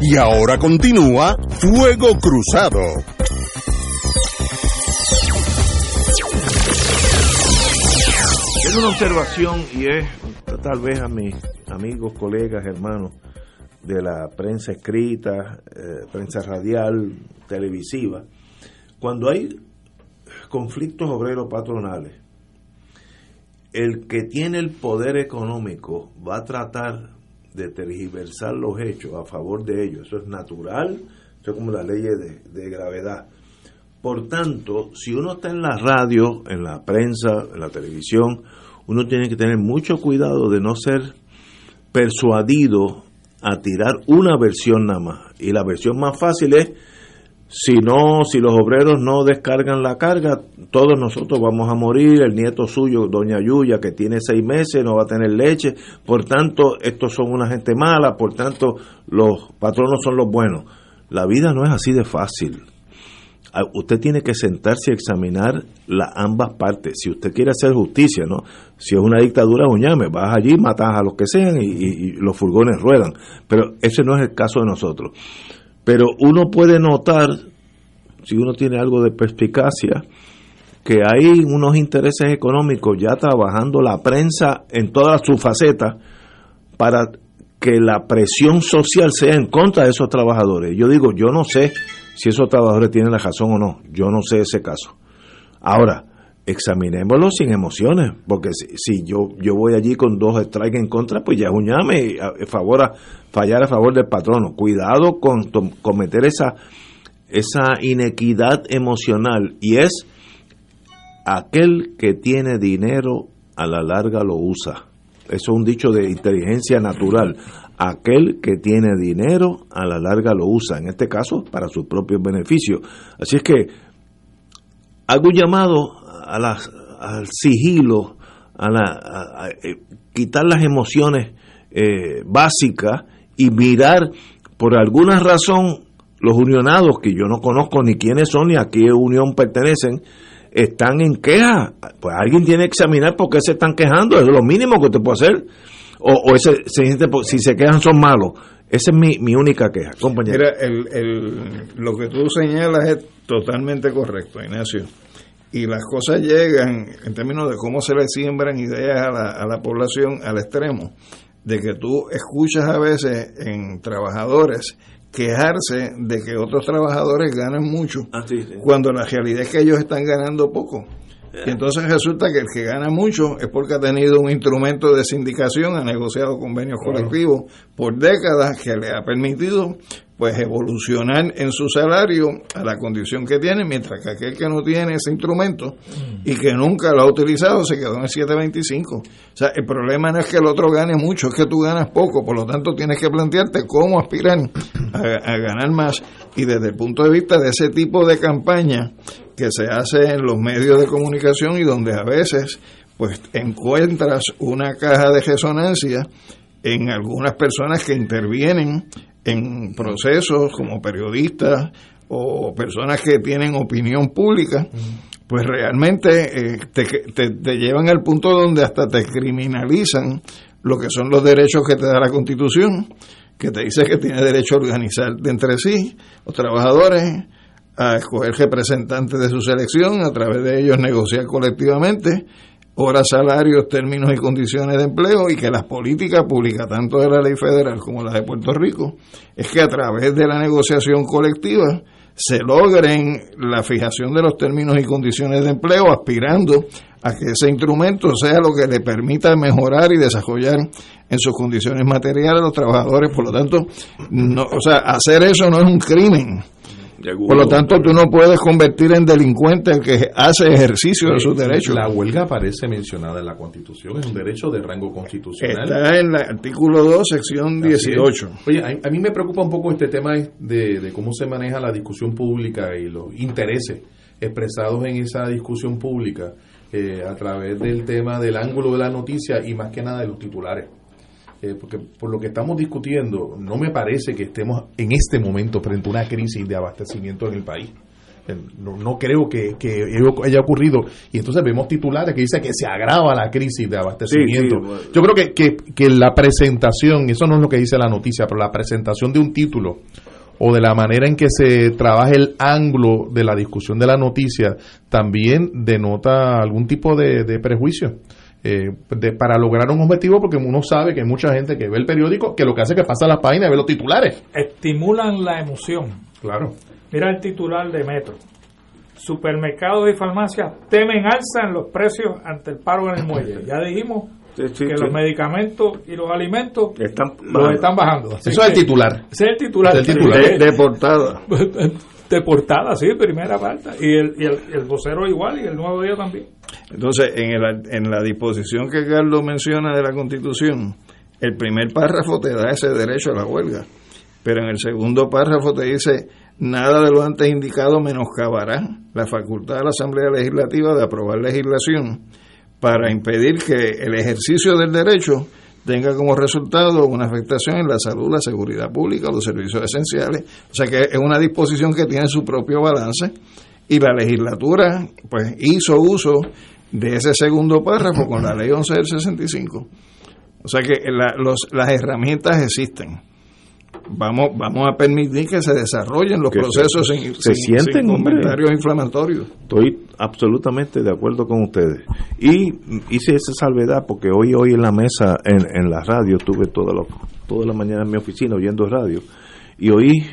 Y ahora continúa Fuego Cruzado. Es una observación y es tal vez a mis amigos, colegas, hermanos de la prensa escrita, eh, prensa radial, televisiva, cuando hay conflictos obreros patronales, el que tiene el poder económico va a tratar de tergiversar los hechos a favor de ellos. Eso es natural, eso es como la ley de, de gravedad. Por tanto, si uno está en la radio, en la prensa, en la televisión, uno tiene que tener mucho cuidado de no ser persuadido a tirar una versión nada más. Y la versión más fácil es si no, si los obreros no descargan la carga, todos nosotros vamos a morir, el nieto suyo, doña Yuya, que tiene seis meses, no va a tener leche, por tanto, estos son una gente mala, por tanto, los patronos son los buenos. La vida no es así de fácil. Ah, usted tiene que sentarse y examinar las ambas partes. Si usted quiere hacer justicia, ¿no? Si es una dictadura, uñame, vas allí, matas a los que sean y los furgones ruedan. Pero ese no es el caso de nosotros. Pero uno puede notar, si uno tiene algo de perspicacia, que hay unos intereses económicos ya trabajando la prensa en todas sus facetas para que la presión social sea en contra de esos trabajadores. Yo digo, yo no sé si esos trabajadores tienen la razón o no, yo no sé ese caso. Ahora, examinémoslo sin emociones, porque si, yo yo voy allí con dos strikes en contra, pues ya es un llame a, favor a, fallar a favor del patrono. Cuidado con cometer esa esa inequidad emocional y es aquel que tiene dinero a la larga lo usa. Eso es un dicho de inteligencia natural. Aquel que tiene dinero a la larga lo usa, en este caso para sus propios beneficios. Así es que hago un llamado a las, al sigilo, a, la, eh, quitar las emociones eh, básicas y mirar por alguna razón los unionados, que yo no conozco ni quiénes son ni a qué unión pertenecen, están en queja. Pues alguien tiene que examinar por qué se están quejando, es lo mínimo que usted puede hacer. O, o ese, si se quejan son malos. Esa es mi, mi única queja, compañero. Mira, el, el, lo que tú señalas es totalmente correcto, Ignacio y las cosas llegan en términos de cómo se le siembran ideas a la, a la población al extremo de que tú escuchas a veces en trabajadores quejarse de que otros trabajadores ganan mucho ah, cuando la realidad es que ellos están ganando poco Y entonces resulta que el que gana mucho es porque ha tenido un instrumento de sindicación, ha negociado convenios colectivos por décadas que le ha permitido pues evolucionar en su salario a la condición que tiene, mientras que aquel que no tiene ese instrumento y que nunca lo ha utilizado se quedó en el 725. O sea, el problema no es que el otro gane mucho, es que tú ganas poco, por lo tanto tienes que plantearte cómo aspirar a, a ganar más. Y desde el punto de vista de ese tipo de campaña que se hace en los medios de comunicación y donde a veces pues encuentras una caja de resonancia en algunas personas que intervienen en procesos como periodistas o personas que tienen opinión pública, pues realmente eh, te, te, te, llevan al punto donde hasta te criminalizan lo que son los derechos que te da la Constitución, que te dice que tienes derecho a organizar de entre sí los trabajadores, a escoger representantes de su selección, a través de ellos negociar colectivamente horas, salarios, términos y condiciones de empleo y que las políticas públicas, tanto de la ley federal como las de Puerto Rico, es que a través de la negociación colectiva se logren la fijación de los términos y condiciones de empleo, aspirando a que ese instrumento sea lo que le permita mejorar y desarrollar en sus condiciones materiales a los trabajadores. Por lo tanto, no, o sea, hacer eso no es un crimen por lo tanto, tú no puedes convertir en delincuente el que hace ejercicio de sus derechos. La huelga aparece mencionada en la Constitución, es un derecho de rango constitucional. Está en el artículo 2, sección 18. Oye, a, mí me preocupa un poco este tema de, de cómo se maneja la discusión pública y los intereses expresados en esa discusión pública eh, a través del tema del ángulo de la noticia y más que nada de los titulares. Eh, porque por lo que estamos discutiendo, no me parece que estemos en este momento frente a una crisis de abastecimiento en el país. Eh, no, no, creo que, que, haya ocurrido. Y entonces vemos titulares que dicen que se agrava la crisis de abastecimiento. Sí, sí, bueno. Yo creo que, que, que, la presentación, eso no es lo que dice la noticia, pero la presentación de un título o de la manera en que se trabaja el ángulo de la discusión de la noticia también denota algún tipo de, de prejuicio eh, de, para lograr un objetivo, porque uno sabe que hay mucha gente que ve el periódico que lo que hace es que pasa la página y ve los titulares. Estimulan la emoción. Claro. Mira el titular de Metro. Supermercados y farmacias temen alza en los precios ante el paro en el muelle. Ya dijimos sí, sí, que sí. los medicamentos y los alimentos están los están bajando. Así Eso es el titular. Ese es el titular. Es el titular. De, de portada. de portada, sí, primera parte. Y el, y el, el vocero igual y el nuevo día también. Entonces, en, el, en la disposición que Carlos menciona de la Constitución, el primer párrafo te da ese derecho a la huelga, pero en el segundo párrafo te dice, nada de lo antes indicado menoscabará la facultad de la Asamblea Legislativa de aprobar legislación para impedir que el ejercicio del derecho tenga como resultado una afectación en la salud, la seguridad pública, los servicios esenciales. O sea que es una disposición que tiene su propio balance y la legislatura pues hizo uso de ese segundo párrafo con la ley 11 del 65. O sea que las herramientas existen. Vamos, vamos a permitir que se desarrollen los que procesos se, sin, se sin, sienten, sin comentarios inflamatorios. Estoy absolutamente de acuerdo con ustedes. Y hice esa salvedad porque hoy hoy en la mesa, en, en la radio, estuve toda la, toda la mañana en mi oficina oyendo radio y oí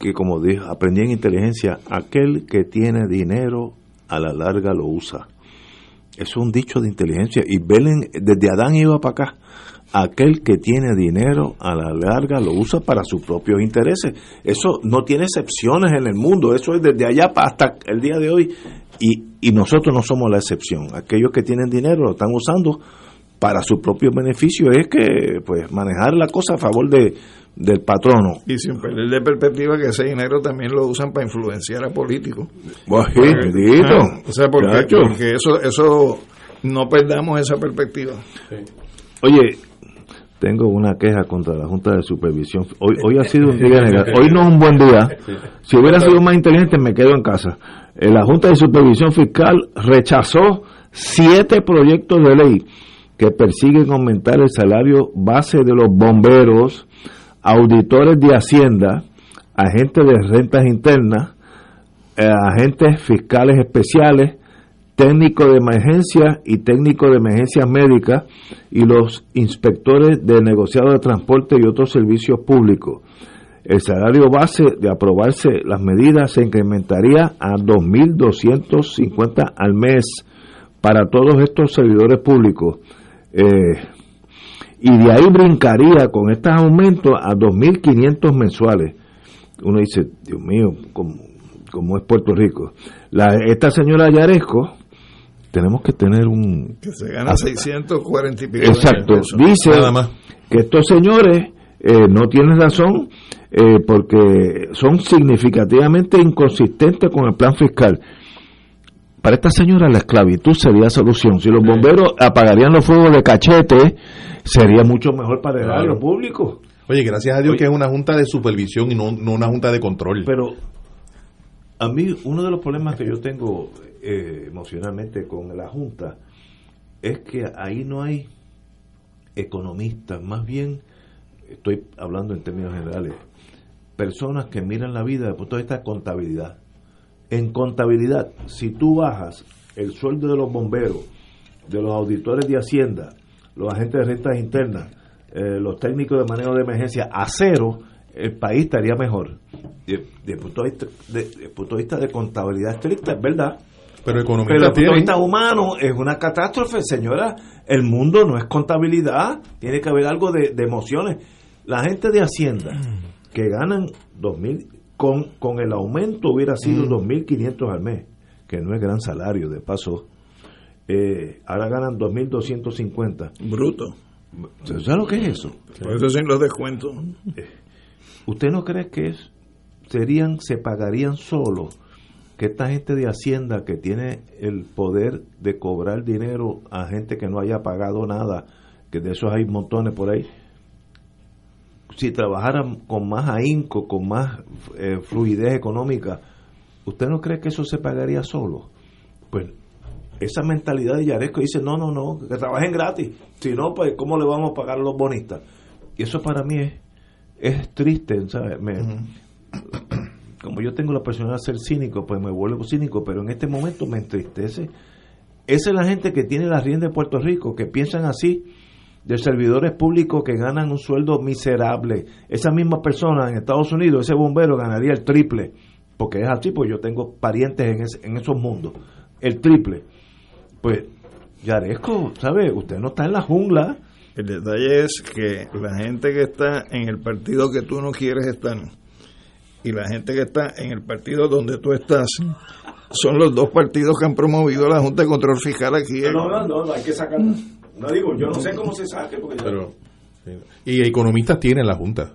que, como dije, aprendí en inteligencia, aquel que tiene dinero a la larga lo usa. Es un dicho de inteligencia. Y desde Adán iba para acá. Aquel que tiene dinero a la larga lo usa para sus propios intereses. Eso no tiene excepciones en el mundo. Eso es desde allá hasta el día de hoy. Y, y nosotros no somos la excepción. Aquellos que tienen dinero lo están usando para su propio beneficio. Es que, pues, manejar la cosa a favor de, del patrono. Y sin perder de perspectiva que ese dinero también lo usan para influenciar a políticos. Bajito. Ah, o sea, porque, porque, eso, eso no perdamos esa perspectiva. Sí. Oye, tengo una queja contra la Junta de Supervisión. Hoy, hoy ha sido un día negativo. Hoy no es un buen día. Si hubiera sido más inteligente, me quedo en casa. La Junta de Supervisión Fiscal rechazó siete proyectos de ley que persiguen aumentar el salario base de los bomberos, auditores de Hacienda, agentes de rentas internas, eh, agentes fiscales especiales, técnicos de emergencia y técnicos de emergencias médicas y los inspectores de negociado de transporte y otros servicios públicos. el salario base de aprobarse las medidas se incrementaría a 2.250 al mes para todos estos servidores públicos. Eh, y de ahí brincaría con estos aumentos a 2.500 mensuales. Uno dice, Dios mío, ¿cómo, es Puerto Rico? Esta señora Yaresco, tenemos que tener un... Que se gana 640 y pico. Exacto, dice que estos señores eh, no tienen razón eh, porque son significativamente inconsistentes con el plan fiscal. Para esta señora la esclavitud sería solución. Si los bomberos apagarían los fuegos de cachete, sería mucho mejor para el claro. público. Oye, gracias a Dios que es una junta de supervisión y no, una junta de control. Pero a mí uno de los problemas que yo tengo eh, emocionalmente con la junta es que ahí no hay economistas, más bien estoy hablando en términos generales, personas que miran la vida de vista de contabilidad. En contabilidad, si tú bajas el sueldo de los bomberos, de los auditores de Hacienda, los agentes de rentas internas, eh, los técnicos de manejo de emergencia a cero, el país estaría mejor. Desde el punto, de vista de, contabilidad estricta, es verdad. Pero, economía desde el punto de vista humano es una catástrofe, señora. El mundo no es contabilidad, tiene que haber algo de, de emociones. La gente de Hacienda que ganan 2.000, con, con el aumento hubiera sido 2.500 mm. al mes, que no es gran salario, de paso. Eh, ahora ganan 2.250. Bruto. ¿Sabes lo que es eso? Por eso sin los descuentos. Eh, ¿Usted no cree que es, serían, se pagarían solo que esta gente de Hacienda que tiene el poder de cobrar dinero a gente que no haya pagado nada, que de esos hay montones por ahí, si trabajaran con más ahínco, con más eh, fluidez económica, ¿usted no cree que eso se pagaría solo? Pues esa mentalidad de Yaresco dice, no, no, no, que trabajen gratis. Si no, pues ¿cómo le vamos a pagar a los bonistas? Y eso para mí es, es triste, ¿sabes? Como yo tengo la personalidad de ser cínico, pues me vuelvo cínico, pero en este momento me entristece. Esa es la gente que tiene la rienda de Puerto Rico, que piensan así de servidores públicos que ganan un sueldo miserable. Esa misma persona en Estados Unidos, ese bombero ganaría el triple, porque es así, pues yo tengo parientes en, en esos mundos, el triple. Pues, Yaresco, ¿sabe? Usted no está en la jungla. El detalle es que la gente que está en el partido que tú no quieres estar y la gente que está en el partido donde tú estás son los dos partidos que han promovido la Junta de Control Fiscal aquí. No, no, no, no hay que sacar no digo, yo no sé cómo se saque. Porque Pero, y economistas tienen la Junta.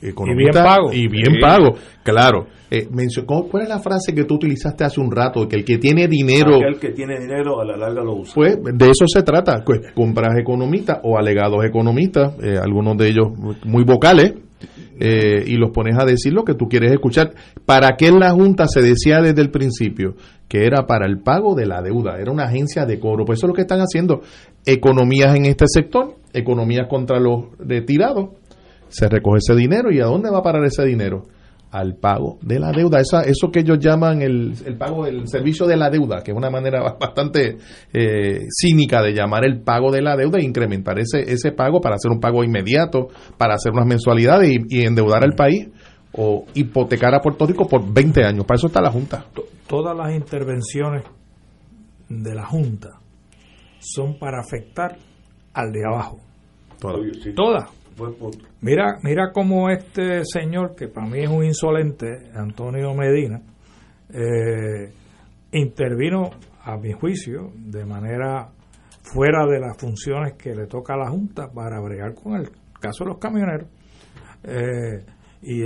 y bien pago. Y bien pago, claro. Eh, ¿Cuál es la frase que tú utilizaste hace un rato? Que el que tiene dinero... El que tiene dinero a la larga lo usa. Pues de eso se trata. Pues compras economistas o alegados economistas, eh, algunos de ellos muy vocales, eh, y los pones a decir lo que tú quieres escuchar. ¿Para qué la Junta se decía desde el principio? Que era para el pago de la deuda, era una agencia de cobro. Pues eso es lo que están haciendo. Economías en este sector, economías contra los retirados. Se recoge ese dinero y ¿a dónde va a parar ese dinero? Al pago de la deuda. Esa, eso que ellos llaman el, el pago del servicio de la deuda, que es una manera bastante eh, cínica de llamar el pago de la deuda e incrementar ese, ese pago para hacer un pago inmediato, para hacer unas mensualidades y, endeudar al país o hipotecar a Puerto Rico por 20 años. Para eso está la Junta. Todas las intervenciones de la Junta son para afectar al de abajo. Todas. Todas Mira, mira cómo este señor, que para mí es un insolente, Antonio Medina, eh, intervino, a mi juicio, de manera fuera de las funciones que le toca a la Junta para bregar con el caso de los camioneros eh, y,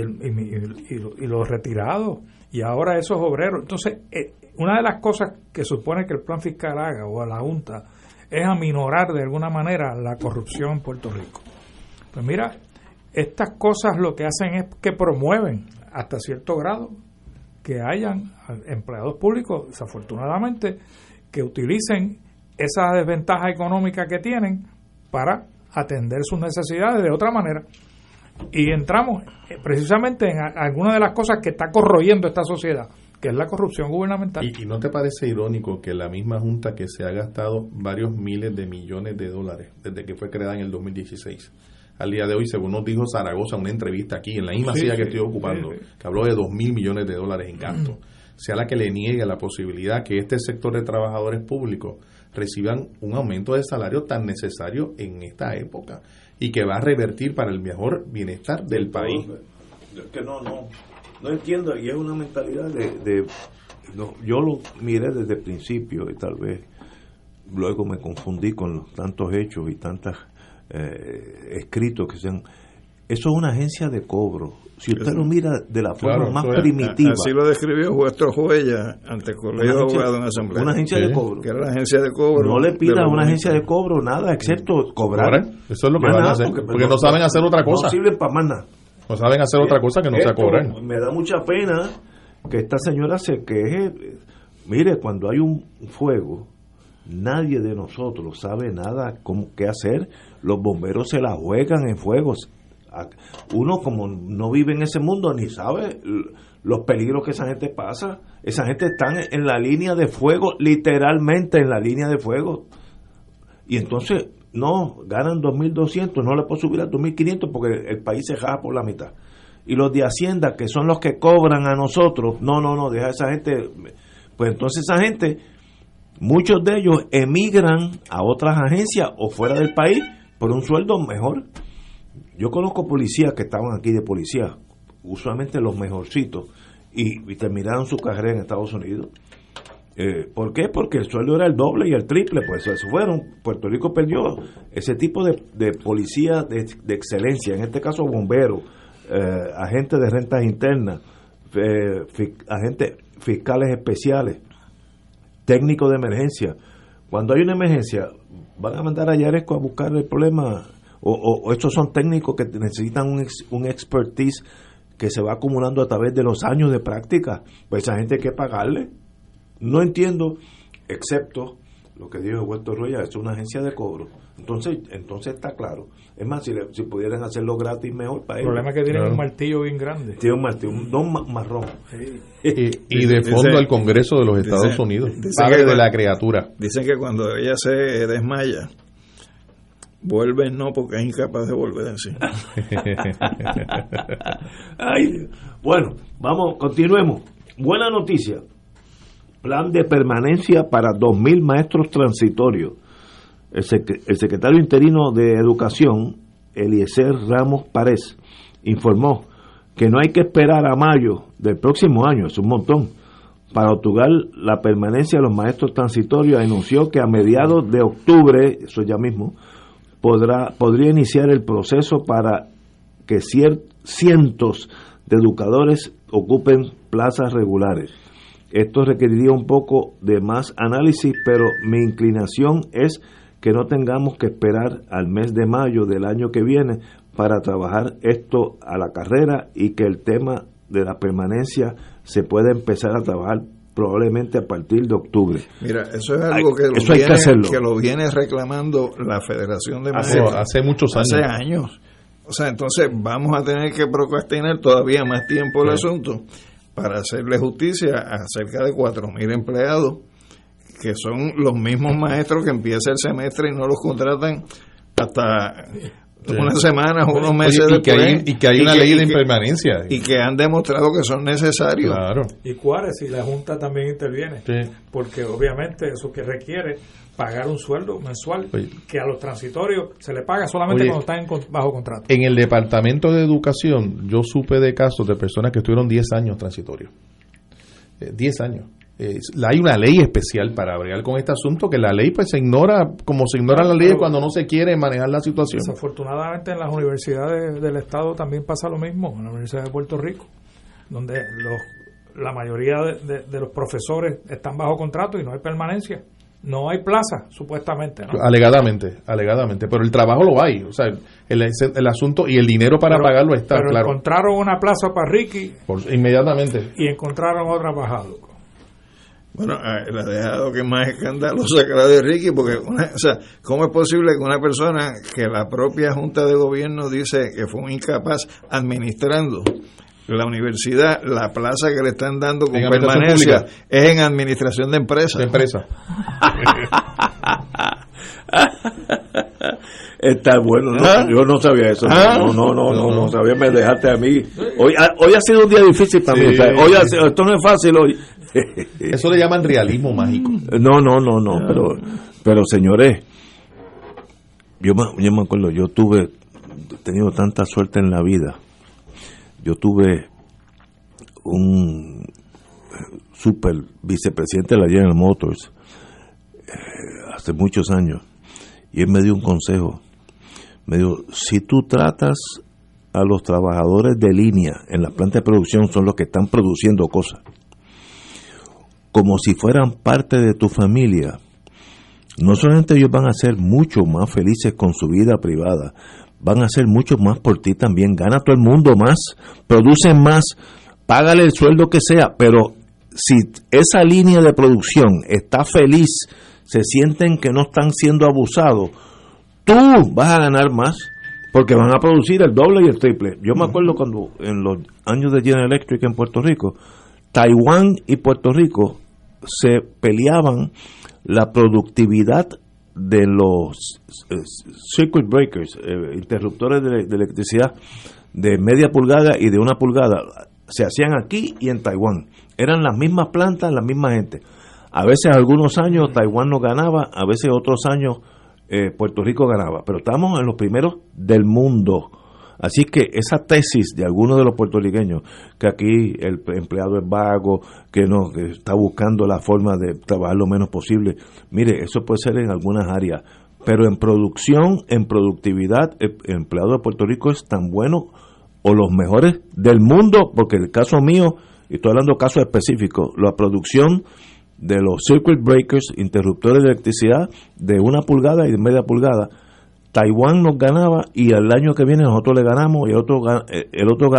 los retirados y ahora esos obreros. Entonces, eh, una de las cosas que supone que el plan fiscal haga o a la Junta es aminorar de alguna manera la corrupción en Puerto Rico. Pues mira, estas cosas lo que hacen es que promueven hasta cierto grado que hayan empleados públicos, desafortunadamente, que utilicen esa desventaja económica que tienen para atender sus necesidades de otra manera. Y entramos eh, precisamente en alguna de las cosas que está corroyendo esta sociedad, que es la corrupción gubernamental. ¿Y, ¿Y, no te parece irónico que la misma Junta que se ha gastado varios miles de millones de dólares desde que fue creada en el 2016 al día de hoy, según nos dijo Zaragoza en una entrevista aquí en la misma Sí, silla que estoy ocupando, sí, que habló de 2 mil millones de dólares en gastos, sea la que le niegue la posibilidad que este sector de trabajadores públicos reciban un aumento de salario tan necesario en esta época y que va a revertir para el mejor bienestar del país. Es que no, no, no entiendo y es una mentalidad de, de- no, yo lo miré desde el principio y tal vez luego me confundí con los tantos hechos y tantos escritos que sean. Eso es una agencia de cobro. Si usted lo mira de la forma Claro, más primitiva. Así lo describió vuestro Joella ante el Colegio Abogados en Asamblea. una agencia de cobro. Que era la agencia de cobro. no le pida a una agencia de cobro nada excepto cobrar. Eso es lo que Más van a hacer, porque no saben hacer otra cosa. No sirven para más nada. No saben hacer otra cosa que no sea Esto cobrar. Me da mucha pena que esta señora se queje. Mire, cuando hay un fuego, nadie de nosotros sabe nada cómo qué hacer. Los bomberos se la juegan en fuegos. Uno como no vive en ese mundo ni sabe los peligros que esa gente pasa. Esa gente está en la línea de fuego, literalmente en la línea de fuego. Y entonces, no, ganan 2.200, no le puedo subir a 2.500 porque el país se jaja por la mitad. Y los de Hacienda, que son los que cobran a nosotros, no, no, no, deja a esa gente. Pues entonces esa gente, muchos de ellos emigran a otras agencias o fuera del país por un sueldo mejor. Yo conozco policías que estaban aquí de policía, usualmente los mejorcitos, y, terminaron su carrera en Estados Unidos. Eh, ¿Por qué? Porque el sueldo era el doble y el triple, pues se fueron. Puerto Rico perdió ese tipo de, de policía de, de excelencia, en este caso bomberos, eh, agentes de rentas internas, eh, agentes fiscales especiales, técnicos de emergencia. Cuando hay una emergencia, van a mandar a Yaresco a buscar el problema, o, o- estos son técnicos que necesitan un, un expertise que se va acumulando a través de los años de práctica, pues esa gente que pagarle. No entiendo, excepto lo que dijo Huerto Roya, es una agencia de cobro. Entonces, entonces está claro. Es más, si, le- si pudieran hacerlo gratis, mejor para El ellos. problema es que tienen Claro. un martillo bien grande. Tiene un martillo, un don ma- marrón. Y, y de fondo al Congreso de los Estados dice- Unidos, dice padre que de la criatura. Dicen que cuando ella se desmaya, vuelve no porque es incapaz de volver en sí. Ay, bueno, vamos, continuemos. Buena noticia. Plan de permanencia para 2.000 maestros transitorios. El, sec- el secretario interino de Educación, Eliezer Ramos Párez, informó que no hay que esperar a mayo del próximo año, es un montón, para otorgar la permanencia a los maestros transitorios. Anunció que a mediados de octubre, eso ya mismo, podrá, podría iniciar el proceso para que cientos de educadores ocupen plazas regulares. Esto requeriría un poco de más análisis, pero mi inclinación es que no tengamos que esperar al mes de mayo del año que viene para trabajar esto a la carrera y que el tema de la permanencia se pueda empezar a trabajar probablemente a partir de octubre. Mira, eso es algo que, lo hay viene, hacerlo. que lo viene reclamando la Federación de Hace- Maestros. hace muchos años. Hace años. O sea, entonces vamos a tener que procrastinar todavía más tiempo el Sí. asunto para hacerle justicia a cerca de 4.000 empleados que son los mismos maestros que empieza el semestre y no los contratan hasta unas semanas, unos Oye, meses y que después. hay- y que hay una ley de que- impermanencia. Y que han demostrado que son necesarios. Claro. Y Cuárez y la Junta también interviene, porque obviamente eso que requiere pagar un sueldo mensual que a los transitorios se le paga solamente Oye. cuando están en bajo contrato. En el Departamento de Educación, yo supe de casos de personas que estuvieron 10 años transitorios. Eh, 10 años. Eh, hay una ley especial para bregar con este asunto que la ley pues se ignora como se ignora la ley cuando no se quiere manejar la situación. Desafortunadamente en las universidades del Estado también pasa lo mismo, en la Universidad de Puerto Rico, donde los, la mayoría de, de- de los profesores están bajo contrato y no hay permanencia. No hay plaza, supuestamente. ¿no? Alegadamente, alegadamente, pero el trabajo lo hay, o sea, el, el asunto y el dinero para Pero- pagarlo está, pero claro, encontraron una plaza para Ricky por- inmediatamente. y encontraron otra para. Bueno, eh, la ha dejado que más escandalosa que la de Ricky, porque, una- o sea, ¿cómo es posible que una persona que la propia Junta de Gobierno dice que fue un incapaz administrando la universidad, la plaza que le están dando con En permanencia es en administración de empresas? De empresa. Está bueno, no, ¿Ah? yo no sabía eso. ¿Ah? No, no, no, no, no, sabía, me dejaste a mí. Hoy, ha- hoy ha sido un día difícil. Sí. o sea, hoy ha sido- esto no es fácil hoy. Eso le llaman realismo mágico. No, no, no, no, pero, pero señores, yo me, yo me acuerdo, yo tuve, he tenido tanta suerte en la vida. Yo tuve un eh, super vicepresidente de la General Motors eh, hace muchos años y él me dio un consejo. Me dijo, si tú tratas a los trabajadores de línea en la planta de producción, son los que están produciendo cosas, como si fueran parte de tu familia, no solamente ellos van a ser mucho más felices con su vida privada, van a ser mucho más por ti también. Gana todo el mundo más, producen más, págale el sueldo que sea, pero si esa línea de producción está feliz, se sienten que no están siendo abusados, tú vas a ganar más porque van a producir el doble y el triple. Yo me acuerdo cuando en los años de General Electric en Puerto Rico, Taiwán y Puerto Rico se peleaban la productividad de los eh, circuit breakers, eh, interruptores de, electricidad de media pulgada y de una pulgada. Se hacían aquí y en Taiwán. Eran las mismas plantas, la misma gente. A veces algunos años Taiwán no ganaba, a veces otros años eh, Puerto Rico ganaba, pero estamos en los primeros del mundo. Así que esa tesis de algunos de los puertorriqueños, que aquí el empleado es vago, que no está buscando la forma de trabajar lo menos posible, mire, eso puede ser en algunas áreas, pero en producción, en productividad, el empleado de Puerto Rico es tan bueno o los mejores del mundo, porque el caso mío, y estoy hablando de casos específicos, la producción de los circuit breakers, interruptores de electricidad de una pulgada y de media pulgada, Taiwán nos ganaba y el año que viene nosotros le ganamos y el otro, eh, el otro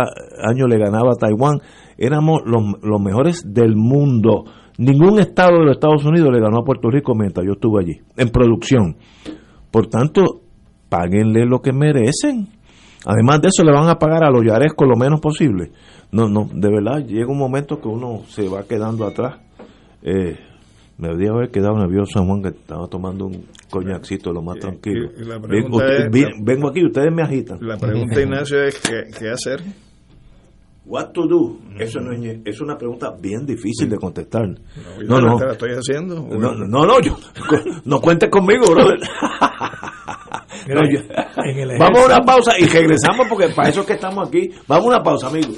año le ganaba a Taiwán. Éramos los, los mejores del mundo. Ningún estado de los Estados Unidos le ganó a Puerto Rico mientras yo estuve allí, en producción. Por tanto, páguenle lo que merecen. Además de eso, le van a pagar a los yarescos lo menos posible. No, no, de verdad, llega un momento que uno se va quedando atrás. Eh, me debería haber quedado nervioso San Juan que estaba tomando un coñacito lo más tranquilo. y la Ven- pregunta usted- es- vi- vengo aquí, ustedes me agitan. La pregunta, Ignacio, es ¿qué, qué hacer? What to do? Eso no es, es una pregunta bien difícil de contestar. yo No, no. te la estoy haciendo. No, no, no, no, yo, no cuentes conmigo, brother. No, yo- en el vamos a una pausa y regresamos porque para eso es que estamos aquí. Vamos a una pausa, amigos.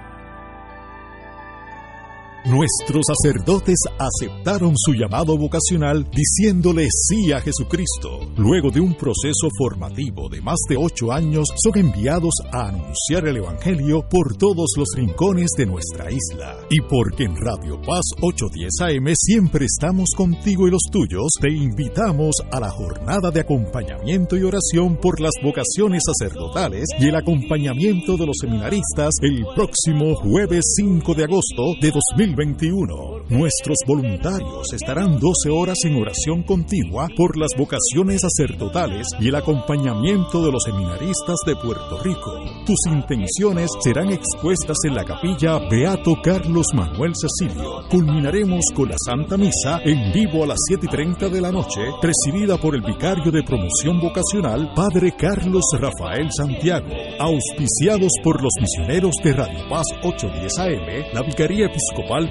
Nuestros sacerdotes aceptaron su llamado vocacional diciéndole sí a Jesucristo. Luego de un proceso formativo de más de ocho años, son enviados a anunciar el Evangelio por todos los rincones de nuestra isla. Y porque en Radio Paz 810 AM siempre estamos contigo y los tuyos, te invitamos a la jornada de acompañamiento y oración por las vocaciones sacerdotales y el acompañamiento de los seminaristas el próximo jueves 5 de agosto de 2020 2021. Nuestros voluntarios estarán 12 horas en oración continua por las vocaciones sacerdotales y el acompañamiento de los seminaristas de Puerto Rico. Tus intenciones serán expuestas en la capilla Beato Carlos Manuel Cecilio. Culminaremos con la Santa Misa en vivo a las 7 y 30 de la noche, presidida por el vicario de promoción vocacional, Padre Carlos Rafael Santiago. Auspiciados por los misioneros de Radio Paz 810 AM, la Vicaría Episcopal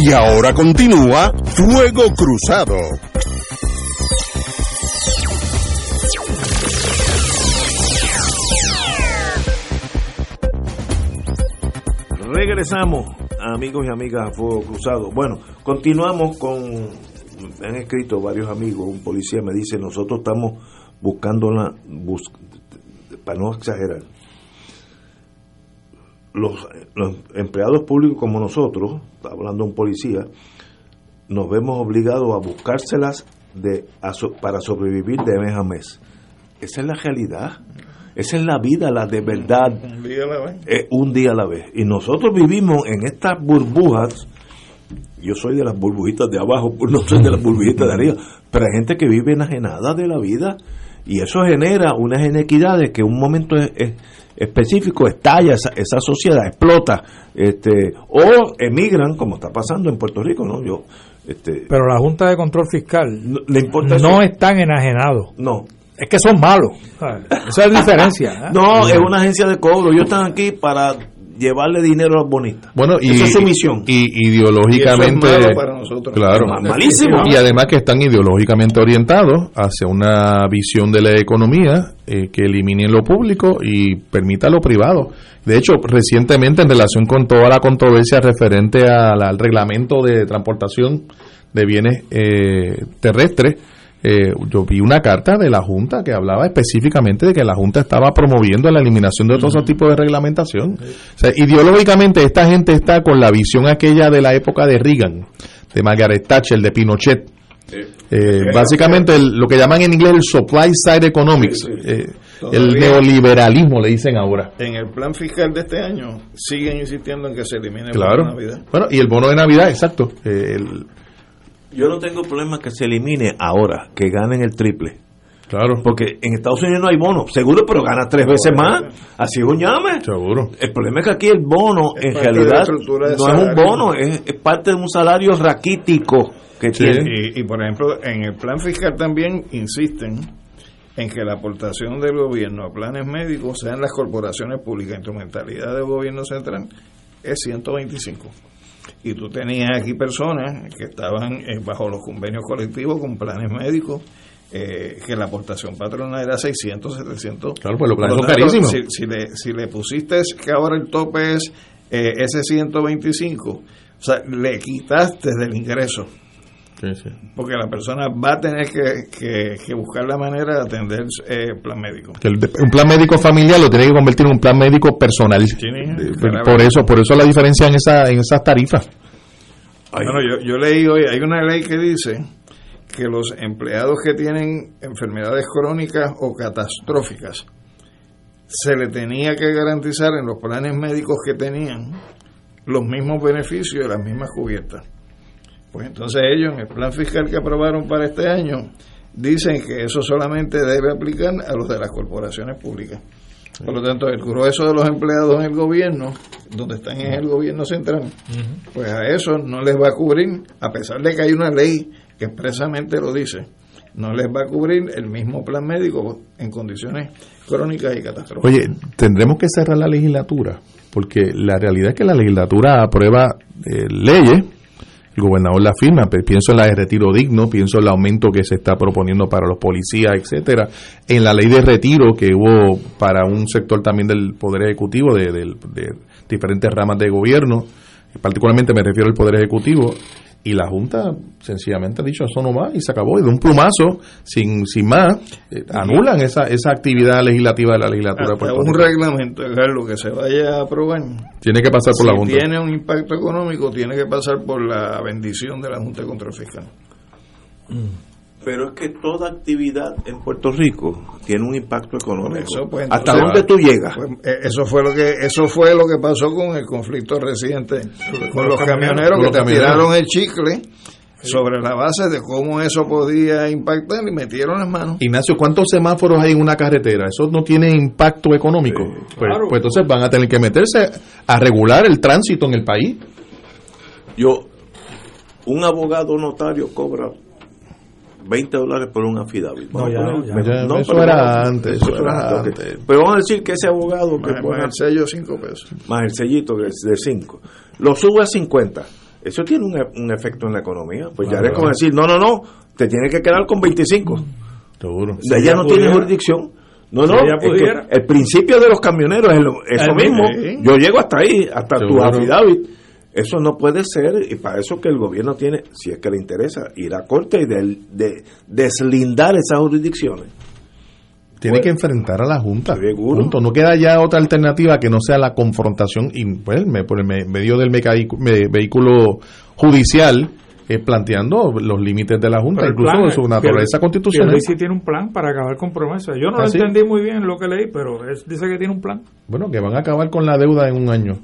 Y ahora continúa Fuego Cruzado. Regresamos, amigos y amigas a Fuego Cruzado. Bueno, continuamos con. Han escrito varios amigos, un policía me dice: Nosotros estamos buscando la. para no exagerar, los, empleados públicos como nosotros, hablando de un policía, nos vemos obligados a buscárselas de, para sobrevivir de mes a mes. Esa es la realidad. Esa es la vida, la de verdad. Un día a la vez. Eh, un día a la vez. Y nosotros vivimos en estas burbujas. Yo soy de las burbujitas de abajo, no soy de las burbujitas de arriba. Pero hay gente que vive enajenada de la vida. Y eso genera unas inequidades que un momento es específico estalla esa, esa sociedad, explota, este, o emigran, como está pasando en Puerto Rico, ¿no? Yo, este, Pero la Junta de Control Fiscal no, le importa no están enajenados. No. Es que son malos. Esa es la diferencia. ¿eh? No, es una agencia de cobro. Ellos están aquí para llevarle dinero a los bonistas. Bueno, y, Esa es su misión. Y, ideológicamente. para nosotros. Claro. Malísimo. Y además que están ideológicamente orientados hacia una visión de la economía eh, que elimine lo público y permita lo privado. De hecho, recientemente, en relación con toda la controversia referente al, reglamento de transportación de bienes eh, terrestres, eh, yo vi una carta de la Junta que hablaba específicamente de que la Junta estaba promoviendo la eliminación de otros tipos de reglamentación. O sea, ideológicamente esta gente está con la visión aquella de la época de Reagan, de Margaret Thatcher, de Pinochet. Eh, básicamente lo que llaman en inglés el supply side economics, eh, el neoliberalismo le dicen ahora. En el plan fiscal de este año siguen insistiendo en que se elimine el bono de Navidad. Bueno, y el bono de Navidad, exacto. el, yo no tengo problema que se elimine ahora, que ganen el triple. Claro. Porque en Estados Unidos no hay bono, seguro, pero gana tres veces más. Así es un llame. Seguro. El problema es que aquí el bono, en realidad, no es un bono, es, parte de un salario raquítico que tiene. Y, y, por ejemplo, en el plan fiscal también insisten en que la aportación del gobierno a planes médicos, sean las corporaciones públicas, instrumentalidad del gobierno central, es 125 y tú tenías aquí personas que estaban eh, bajo los convenios colectivos con planes médicos eh, que la aportación patronal era 600, 700. Claro, pues los planes son carísimos. Si, le, si le pusiste que ahora el tope es eh, ese 125, o sea, le quitaste del ingreso. Porque la persona va a tener que, que, buscar la manera de atender el plan médico. un plan médico familiar lo tiene que convertir en un plan médico personal. por eso por eso la diferencia en, esa, en esas tarifas. Bueno, yo, yo leí hoy, hay una ley que dice que los empleados que tienen enfermedades crónicas o catastróficas se le tenía que garantizar en los planes médicos que tenían los mismos beneficios y las mismas cubiertas. Pues entonces ellos en el plan fiscal que aprobaron para este año dicen que eso solamente debe aplicar a los de las corporaciones públicas. Por lo tanto, el grueso de los empleados en el gobierno, donde están en el gobierno central, pues a eso no les va a cubrir, a pesar de que hay una ley que expresamente lo dice, no les va a cubrir el mismo plan médico en condiciones crónicas y catastróficas. Oye, tendremos que cerrar la legislatura, porque la realidad es que la legislatura aprueba eh, leyes el gobernador la firma, pienso en la de retiro digno, pienso en el aumento que se está proponiendo para los policías, etcétera, en la ley de retiro que hubo para un sector también del poder ejecutivo de, de diferentes ramas de gobierno, particularmente me refiero al poder ejecutivo, y la Junta sencillamente ha dicho eso no más y se acabó. Y de un plumazo sin sin más eh, anulan esa esa actividad legislativa de la legislatura de un reglamento lo que se vaya a aprobar. Tiene que pasar por la Junta. tiene un impacto económico tiene que pasar por la bendición de la Junta de Control Fiscal. Mm pero es que toda actividad en Puerto Rico tiene un impacto económico. Pues, ¿Hasta dónde tú llegas? Pues, eh, eso fue lo que eso fue lo que pasó con el conflicto reciente con, los, camioneros, que te tiraron el chicle sobre la base de cómo eso podía impactar y metieron las manos. Ignacio, ¿cuántos semáforos hay en una carretera? Eso no tiene impacto económico. pues, pues entonces van a tener que meterse a regular el tránsito en el país. Yo, un abogado notario cobra 20 dólares por un affidavit. No, eso era antes. Pero vamos a decir que ese abogado... Que más, el sello 5 pesos. Más el sellito que es de 5. Lo sube a 50. Eso tiene un, un efecto en la economía. Pues ya es como decir, no, no, no, te tiene que quedar con 25. Seguro. De ya no tiene jurisdicción. No, no, el principio de los camioneros es lo, mismo. Yo llego hasta ahí, hasta tu affidavit eso no puede ser y para eso que el gobierno tiene, si es que le interesa, ir a corte y de, deslindar esas jurisdicciones. Tiene pues, que enfrentar a la Junta. Punto. No queda ya otra alternativa que no sea la confrontación y pues, por el medio del vehículo judicial eh, planteando los límites de la Junta, incluso de su naturaleza constitucional. sí tiene un plan para acabar con promesas. Yo no lo ¿Ah, entendí muy bien lo que leí, pero dice que tiene un plan. Bueno, que van a acabar con la deuda en un año.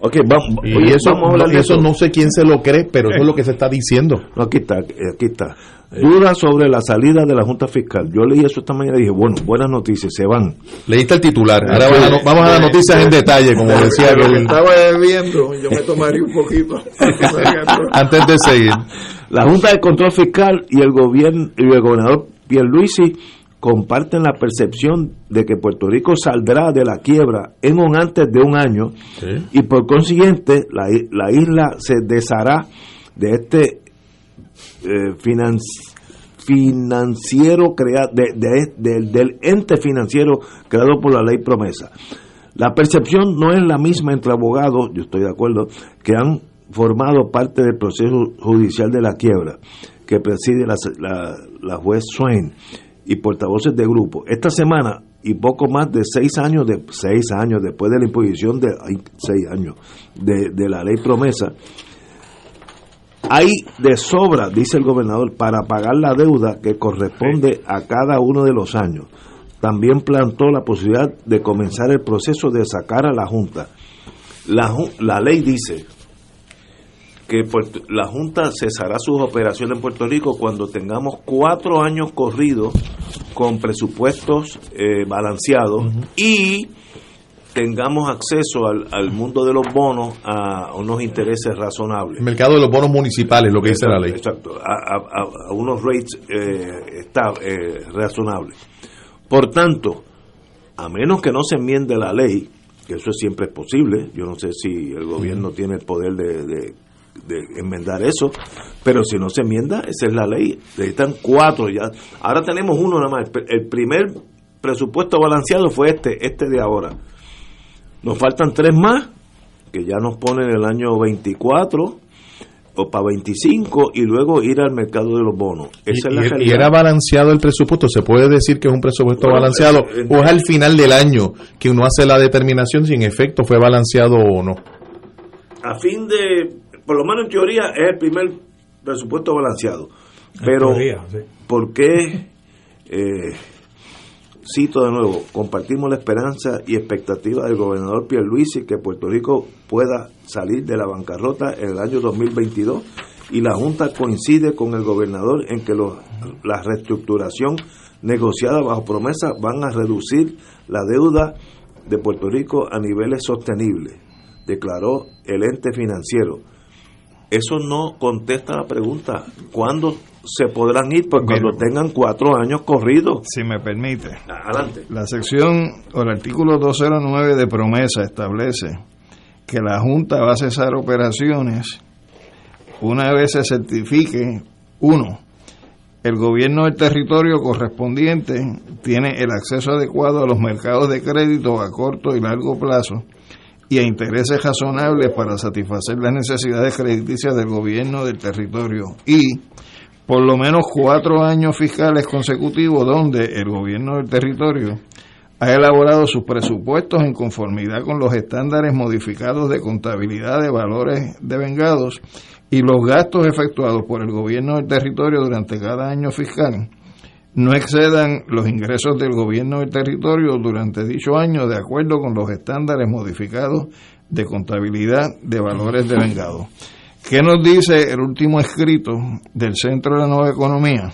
Ok, vamos. Y eso, eso no sé quién se lo cree, pero eso es lo que se está diciendo. aquí está, aquí está. Duda sobre la salida de la Junta Fiscal. Yo leí eso esta mañana y dije, bueno, buenas noticias, se van. Leíste el titular. Ahora vamos a, las noticias en detalle, como decía. Lo que estaba viendo, yo me tomaría un poquito. Antes de seguir. La Junta de Control Fiscal y el gobierno y el gobernador Pierluisi comparten la percepción de que Puerto Rico saldrá de la quiebra en un antes de un año y por consiguiente la, la isla se deshará de este eh, financiero creado, del ente financiero creado por la ley promesa. La percepción no es la misma entre abogados, yo estoy de acuerdo, que han formado parte del proceso judicial de la quiebra que preside la, juez Swain y portavoces de grupo. Esta semana y poco más de seis años de seis años después de la imposición de seis años de, de la ley promesa hay de sobra, dice el gobernador, para pagar la deuda que corresponde a cada uno de los años. También plantó la posibilidad de comenzar el proceso de sacar a la Junta. La, la ley dice que la Junta cesará sus operaciones en Puerto Rico cuando tengamos cuatro años corridos con presupuestos eh, balanceados y tengamos acceso al, mundo de los bonos a unos intereses razonables. El mercado de los bonos municipales, lo que dice la ley. Exacto, a, unos rates eh, está, eh, razonables. Por tanto, a menos que no se enmiende la ley, que eso siempre es posible, yo no sé si el gobierno tiene el poder de, enmendar eso, pero si no se enmienda, esa es la ley. Necesitan cuatro ya. Ahora tenemos uno nada más. El primer presupuesto balanceado fue este, este de ahora. Nos faltan tres más, que ya nos ponen el año 24 o para 25 y luego ir al mercado de los bonos. Esa y, es la y, era balanceado el presupuesto, se puede decir que es un presupuesto balanceado eh, o es al final del año que uno hace la determinación si en efecto fue balanceado o no. A fin de, por lo menos en teoría es el primer presupuesto balanceado. Pero, ¿por qué? Eh, Cito de nuevo, compartimos la esperanza y expectativa del gobernador Pierluisi que Puerto Rico pueda salir de la bancarrota en el año 2022 y la Junta coincide con el gobernador en que la reestructuración negociada bajo promesa van a reducir la deuda de Puerto Rico a niveles sostenibles, declaró el ente financiero. Eso no contesta la pregunta, ¿cuándo se podrán ir? Pues cuando tengan cuatro años corridos. Si me permite. Adelante. La sección o el artículo 209 de promesa establece que la Junta va a cesar operaciones una vez se certifique, uno, el gobierno del territorio correspondiente tiene el acceso adecuado a los mercados de crédito a corto y largo plazo y a intereses razonables para satisfacer las necesidades crediticias del gobierno del territorio y por lo menos cuatro años fiscales consecutivos donde el gobierno del territorio ha elaborado sus presupuestos en conformidad con los estándares modificados de contabilidad de valores devengados y los gastos efectuados por el gobierno del territorio durante cada año fiscal no excedan los ingresos del gobierno del territorio durante dicho año de acuerdo con los estándares modificados de contabilidad de valores devengados. ¿Qué nos dice el último escrito del Centro de la Nueva Economía?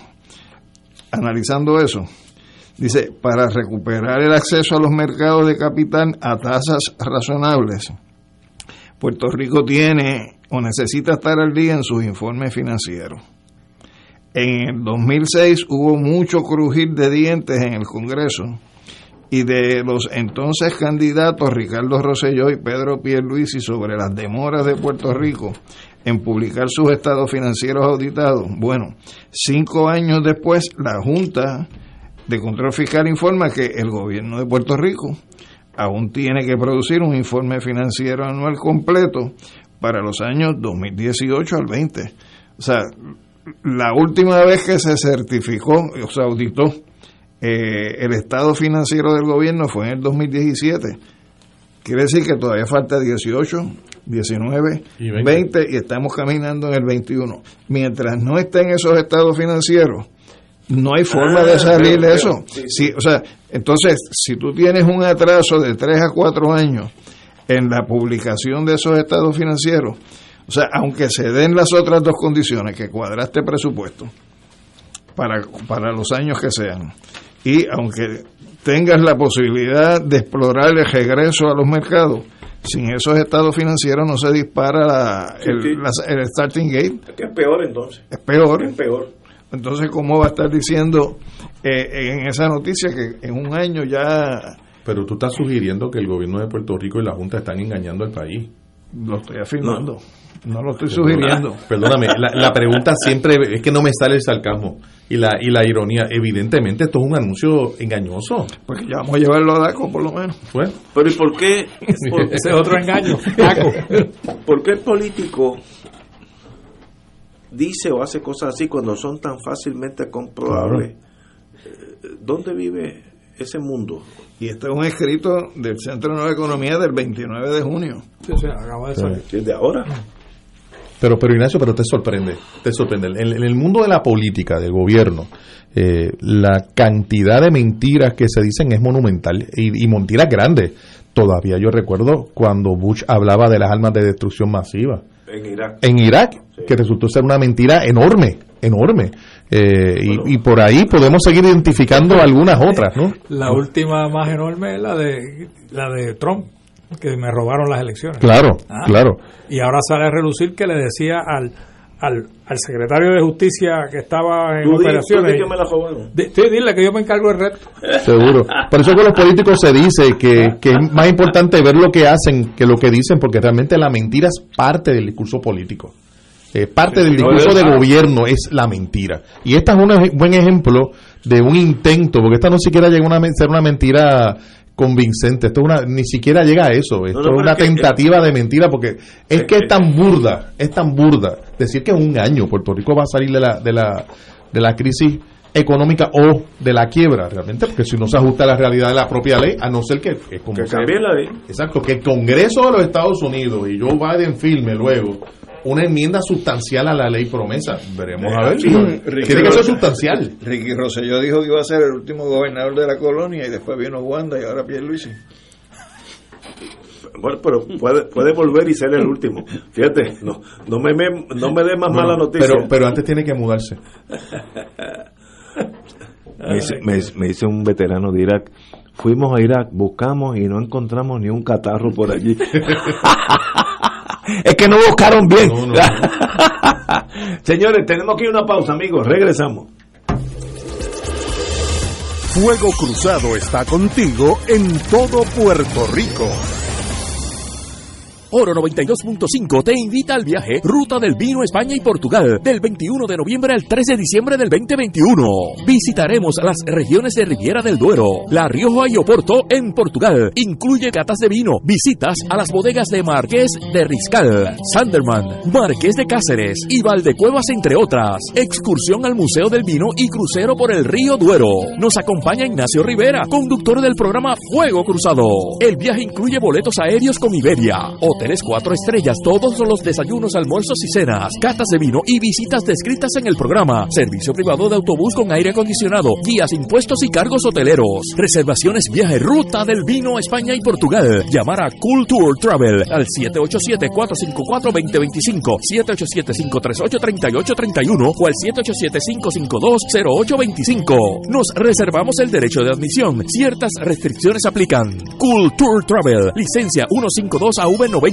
Analizando eso, dice, para recuperar el acceso a los mercados de capital a tasas razonables, Puerto Rico tiene o necesita estar al día en sus informes financieros. En el 2006 hubo mucho crujir de dientes en el Congreso y de los entonces candidatos Ricardo Rosselló y Pedro Pierluisi sobre las demoras de Puerto Rico en publicar sus estados financieros auditados. Bueno, cinco años después la Junta de Control Fiscal informa que el gobierno de Puerto Rico aún tiene que producir un informe financiero anual completo para los años 2018 al 20. O sea, la última vez que se certificó, o se auditó eh, el estado financiero del gobierno fue en el 2017. Quiere decir que todavía falta 18, 19, 20. y estamos caminando en el 21. Mientras no estén esos estados financieros, no hay forma de ah, salir de eso. o sea, entonces, si tú tienes un atraso de 3 a 4 años en la publicación de esos estados financieros, o sea, aunque se den las otras dos condiciones, que cuadraste presupuesto para, para los años que sean, y aunque tengas la posibilidad de explorar el regreso a los mercados, sin esos estados financieros no se dispara el, starting gate. Es peor entonces. Es peor. Es peor. Entonces, ¿cómo va a estar diciendo eh, en esa noticia que en un año ya... Pero tú estás sugiriendo que el gobierno de Puerto Rico y la Junta están engañando al país. Lo estoy afirmando. No, lo estoy sugiriendo. Perdóname, la, pregunta siempre es que no me sale el sarcasmo y la, y la ironía. Evidentemente, esto es un anuncio engañoso. Porque ya vamos a llevarlo a DACO, por lo menos. Pero ¿y por qué? Ese es otro engaño. ¿Por qué el político dice o hace cosas así cuando son tan fácilmente comprobables? Eh, ¿Dónde vive ese mundo? Y este es un escrito del Centro de Nueva Economía del 29 de junio. Sí, sí, acaba de salir. Desde ahora. Pero, pero Ignacio, pero te sorprende, te sorprende. En, el mundo de la política, del gobierno, eh, la cantidad de mentiras que se dicen es monumental y, y mentiras grandes. Todavía yo recuerdo cuando Bush hablaba de las armas de destrucción masiva. En Irak. En Irak, que resultó ser una mentira enorme, enorme. Eh, y, y, por ahí podemos seguir identificando algunas otras, ¿no? La última más enorme es la de, la de Trump que me robaron las elecciones. Claro, ah. claro. Y ahora sale a relucir que le decía al, al, al secretario de justicia que estaba en operaciones. que me la robaron? sí, dile que yo me encargo del reto. Seguro. Por eso que los políticos se dice que, que es más importante ver lo que hacen que lo que dicen, porque realmente la mentira es parte del discurso político. Eh, parte del discurso del gobierno es la mentira. Y esta es un buen ejemplo de un intento, porque esta no siquiera llegó a ser una mentira convincente. Esto una, ni siquiera llega a eso. Esto es una tentativa de mentira porque es que es tan burda, es tan burda decir que en un año Puerto Rico va a salir de la, de la, de la crisis económica o de la quiebra realmente porque si no se ajusta a la realidad de la propia ley a no ser que, que, cambie la ley exacto que el Congreso de los Estados Unidos y Joe Biden firme luego una enmienda sustancial a la ley promesa. Veremos a ver. Tiene que ser sustancial. Ricky Rosselló dijo que iba a ser el último gobernador de la colonia y después vino Wanda y ahora Pierluisi. Bueno, pero puede, puede volver y ser el último. Fíjate, no, no me, no me dé más mala noticia. Pero, pero antes tiene que mudarse. Me dice, me dice un veterano de Irak, fuimos a Irak, buscamos y no encontramos ni un catarro por allí. es que no buscaron bien. Señores, tenemos que ir a una pausa, amigos. Regresamos. Fuego Cruzado está contigo en todo Puerto Rico. Oro 92.5 te invita al viaje Ruta del Vino España y Portugal del 21 de noviembre al 13 de diciembre del 2021. Visitaremos las regiones de Riviera del Duero, La Rioja y Oporto en Portugal. Incluye catas de vino, visitas a las bodegas de Marqués de Riscal, Sanderman, Marqués de Cáceres y Valdecuevas entre otras. Excursión al Museo del Vino y crucero por el río Duero. Nos acompaña Ignacio Rivera, conductor del programa Fuego Cruzado. El viaje incluye boletos aéreos con Iberia, hoteles cuatro estrellas, todos los desayunos, almuerzos y cenas, catas de vino y visitas descritas en el programa. Servicio privado de autobús con aire acondicionado, guías, impuestos y cargos hoteleros. Reservaciones viaje ruta del vino España y Portugal. Llamar a Culture Travel al 787-454-2025, 787-538-3831 o al 787-552-0825. Nos reservamos el derecho de admisión. Ciertas restricciones aplican. Culture Travel, licencia 152 AV90.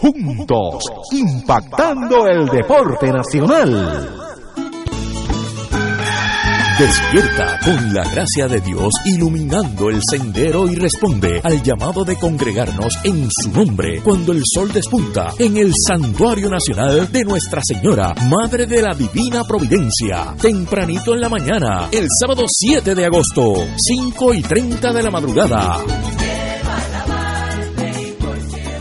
juntos impactando el deporte nacional. Despierta con la gracia de Dios iluminando el sendero y responde al llamado de congregarnos en su nombre cuando el sol despunta en el Santuario Nacional de Nuestra Señora, Madre de la Divina Providencia, tempranito en la mañana, el sábado 7 de agosto, 5 y 30 de la madrugada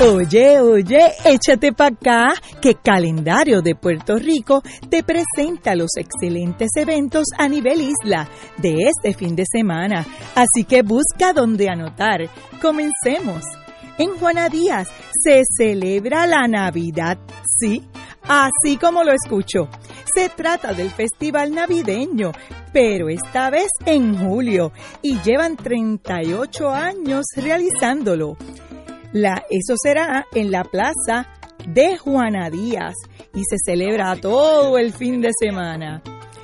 Oye, oye, échate para acá, que Calendario de Puerto Rico te presenta los excelentes eventos a nivel isla de este fin de semana. Así que busca donde anotar. Comencemos. En Juana Díaz se celebra la Navidad, sí, así como lo escucho. Se trata del Festival Navideño, pero esta vez en julio, y llevan 38 años realizándolo. La, eso será en la plaza de Juana Díaz y se celebra todo el fin de semana.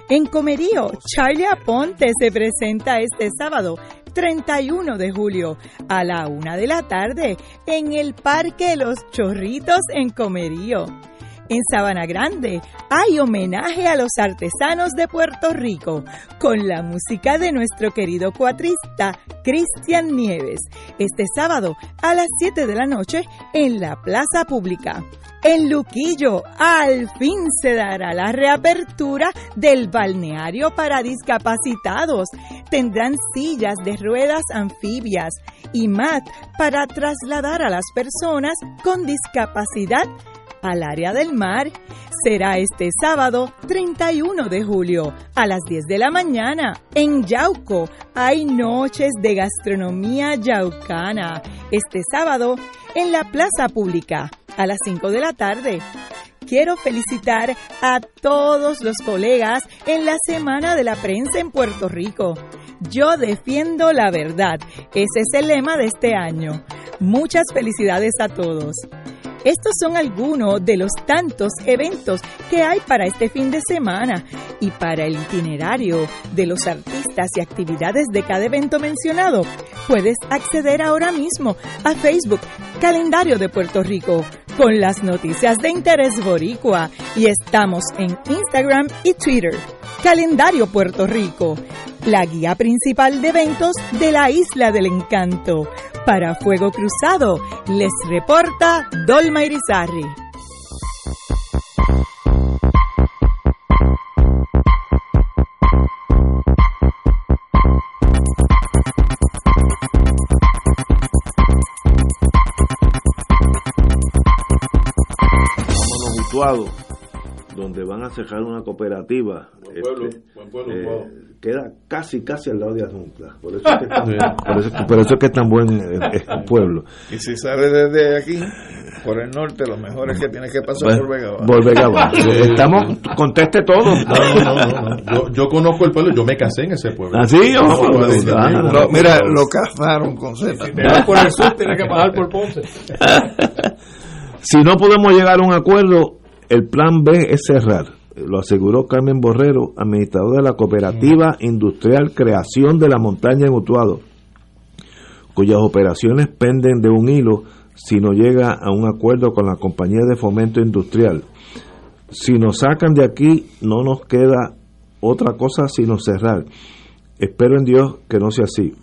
En Comerío, Charlie Aponte se presenta este sábado 31 de julio a la una de la tarde en el Parque Los Chorritos en Comerío. En Sabana Grande hay homenaje a los artesanos de Puerto Rico con la música de nuestro querido cuatrista Cristian Nieves este sábado a las 7 de la noche en la Plaza Pública. En Luquillo, al fin se dará la reapertura del balneario para discapacitados. Tendrán sillas de ruedas anfibias y mat para trasladar a las personas con discapacidad al área del mar. Será este sábado 31 de julio a las 10 de la mañana en Yauco. Hay noches de gastronomía yaucana. Este sábado en la plaza pública a las 5 de la tarde quiero felicitar a todos los colegas en la Semana de la Prensa en Puerto Rico. Yo defiendo la verdad. Ese es el lema de este año. Muchas felicidades a todos. Estos son algunos de los tantos eventos que hay para este fin de semana y para el itinerario de los artistas y actividades de cada evento mencionado. Puedes acceder ahora mismo a Facebook Calendario de Puerto Rico con las noticias de interés boricua y estamos en Instagram y Twitter. Calendario Puerto Rico, la guía principal de eventos de la Isla del Encanto. Para Fuego Cruzado, les reporta Dolma Irizarri. Vámonos donde van a cerrar una cooperativa. Buen pueblo, este, buen pueblo, eh, wow. queda casi, casi al lado de Azuncla. Por eso es que por, eso, por eso es que es tan buen eh, eh, pueblo. Y si sale desde aquí, por el norte, lo mejor es que tienes que pasar Bueno, por Vega Baja. por Vega Baja. Estamos, conteste todo. No, no, no, no. Yo, yo conozco el pueblo, yo me casé en ese pueblo. ¿Ah, sí? Oh, Lo- mira, lo cazaron con Z. Si te vas por el sur, tienes que pasar por Ponce. Si no podemos llegar a un acuerdo, el plan B es cerrar. Lo aseguró Carmen Borrero, administrador de la Cooperativa Industrial Creación de la Montaña en Utuado, cuyas operaciones penden de un hilo si no llega a un acuerdo con la compañía de fomento industrial. Si nos sacan de aquí, no nos queda otra cosa sino cerrar. Espero en Dios que no sea así.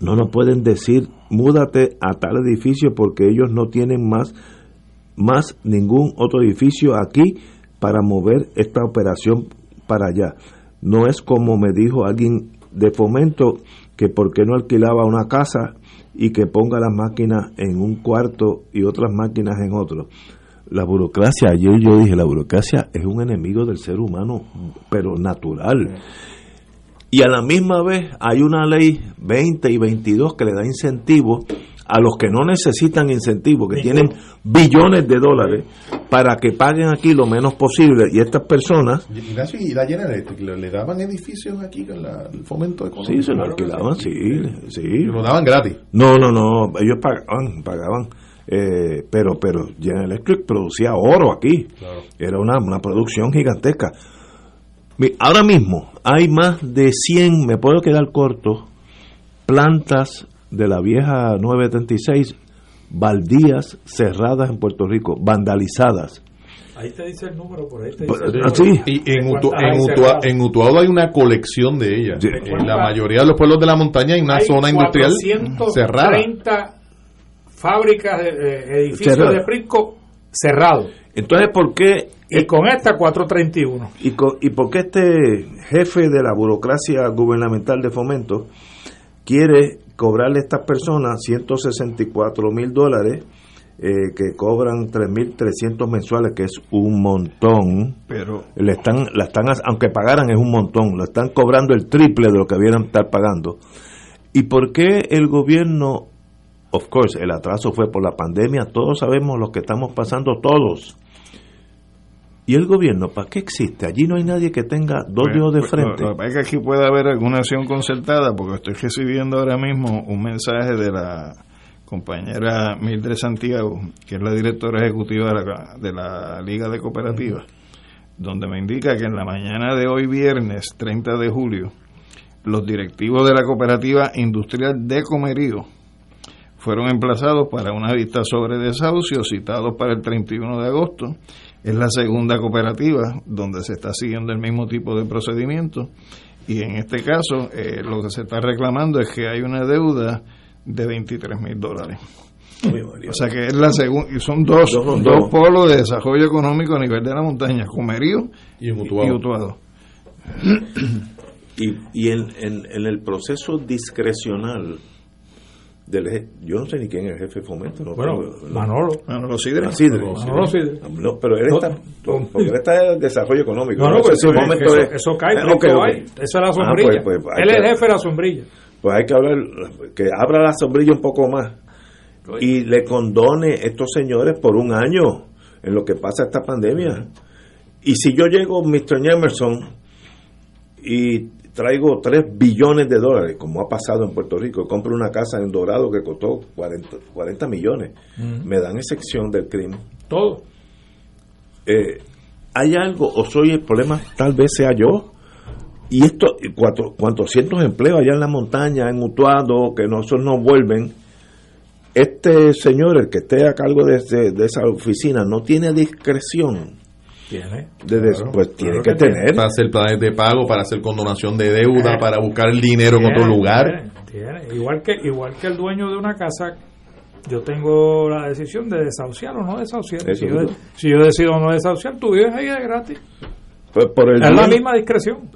No nos pueden decir, múdate a tal edificio porque ellos no tienen más más ningún otro edificio aquí para mover esta operación para allá. No es como me dijo alguien de fomento que por qué no alquilaba una casa y que ponga las máquinas en un cuarto y otras máquinas en otro. La burocracia, ayer yo dije, la burocracia es un enemigo del ser humano, pero natural. Y a la misma vez hay una ley 20 y 22 que le da incentivos a los que no necesitan incentivos, que tienen billones de dólares, para que paguen aquí lo menos posible. Y estas personas, Ignacio, y la General Electric, ¿le, daban edificios aquí con la- el fomento económico? sí, se lo Claro alquilaban, sí, sí. Lo daban gratis. No, no, no, ellos pagaban, pagaban. Eh, pero, pero General Electric producía oro aquí. Era una, una producción gigantesca. Ahora mismo hay más de 100, me puedo quedar corto, plantas de la vieja 936, baldías cerradas en Puerto Rico, vandalizadas. Ahí te dice el número, por ahí te Pues, dice el número. Y en, Utuado hay una colección de ellas. Sí. En la mayoría de los pueblos de la montaña hay una Hay zona industrial cerrada. 430 fábricas, edificios de Prisco cerrados. Entonces, ¿por qué Y con esta 431. ¿Y, co- ¿Y por qué este jefe de la burocracia gubernamental de fomento quiere cobrarle a estas personas 164 mil dólares eh, que cobran 3.300 mensuales, que es un montón? Pero Le están, la están, aunque pagaran es un montón, lo están cobrando el triple de lo que debieran estar pagando. ¿Y por qué el gobierno, of course, el atraso fue por la pandemia, todos sabemos lo que estamos pasando todos. ¿Y el gobierno para qué existe? Allí no hay nadie que tenga dos Pues, dedos de pues, frente. Lo, lo que aquí puede haber alguna acción concertada, porque estoy recibiendo ahora mismo un mensaje de la compañera Mildred Santiago, que es la directora ejecutiva de la, de la Liga de Cooperativas, donde me indica que en la mañana de hoy, viernes 30 de julio, los directivos de la Cooperativa Industrial de Comerío fueron emplazados para una vista sobre desahucios citados para el 31 de agosto. Es la segunda cooperativa donde se está siguiendo el mismo tipo de procedimiento y en este caso eh, lo que se está reclamando es que hay una deuda de 23 mil dólares. O sea que es la segunda, y son dos, Dos, dos, dos. polos de desarrollo económico a nivel de la montaña, Comerío Y Utuado. y Utuado. Y, y en, en- en el proceso discrecional del yo no sé ni quién es el jefe de fomento no bueno tengo- no. Manolo Manolo Sidre. Ah, Sidre. Manolo Sidre. No, pero él está porque él está en desarrollo económico no no pues si eso, Fomento eso, es- eso cae ahí. esa es la Ah, sombrilla pues, pues, hay él es el que- jefe de la sombrilla pues hay que hablar que abra la sombrilla un poco más y le condone estos señores por un año en lo que pasa esta pandemia y si yo llego Mr. Emerson y traigo 3 billones de dólares como ha pasado en Puerto Rico. Compro una casa en Dorado que costó 40, 40 millones. Me dan excepción del crimen. Todo. Eh, hay algo o soy el problema tal vez sea yo. Y esto cuatro, cuantos cientos empleos allá en la montaña en Utuado que nosotros no vuelven. Este señor el que esté a cargo de, ese- de esa oficina no tiene discreción tiene de des- Claro, pues tiene claro que tener Para hacer planes de pago, para hacer condonación de deuda, Eh. para buscar el dinero en otro lugar. tiene, tiene. Igual que igual que el dueño de una casa, yo tengo la decisión de desahuciar o no desahuciar. Si yo, si yo decido no desahuciar, tú vives ahí de gratis. Pues por el es la misma discreción.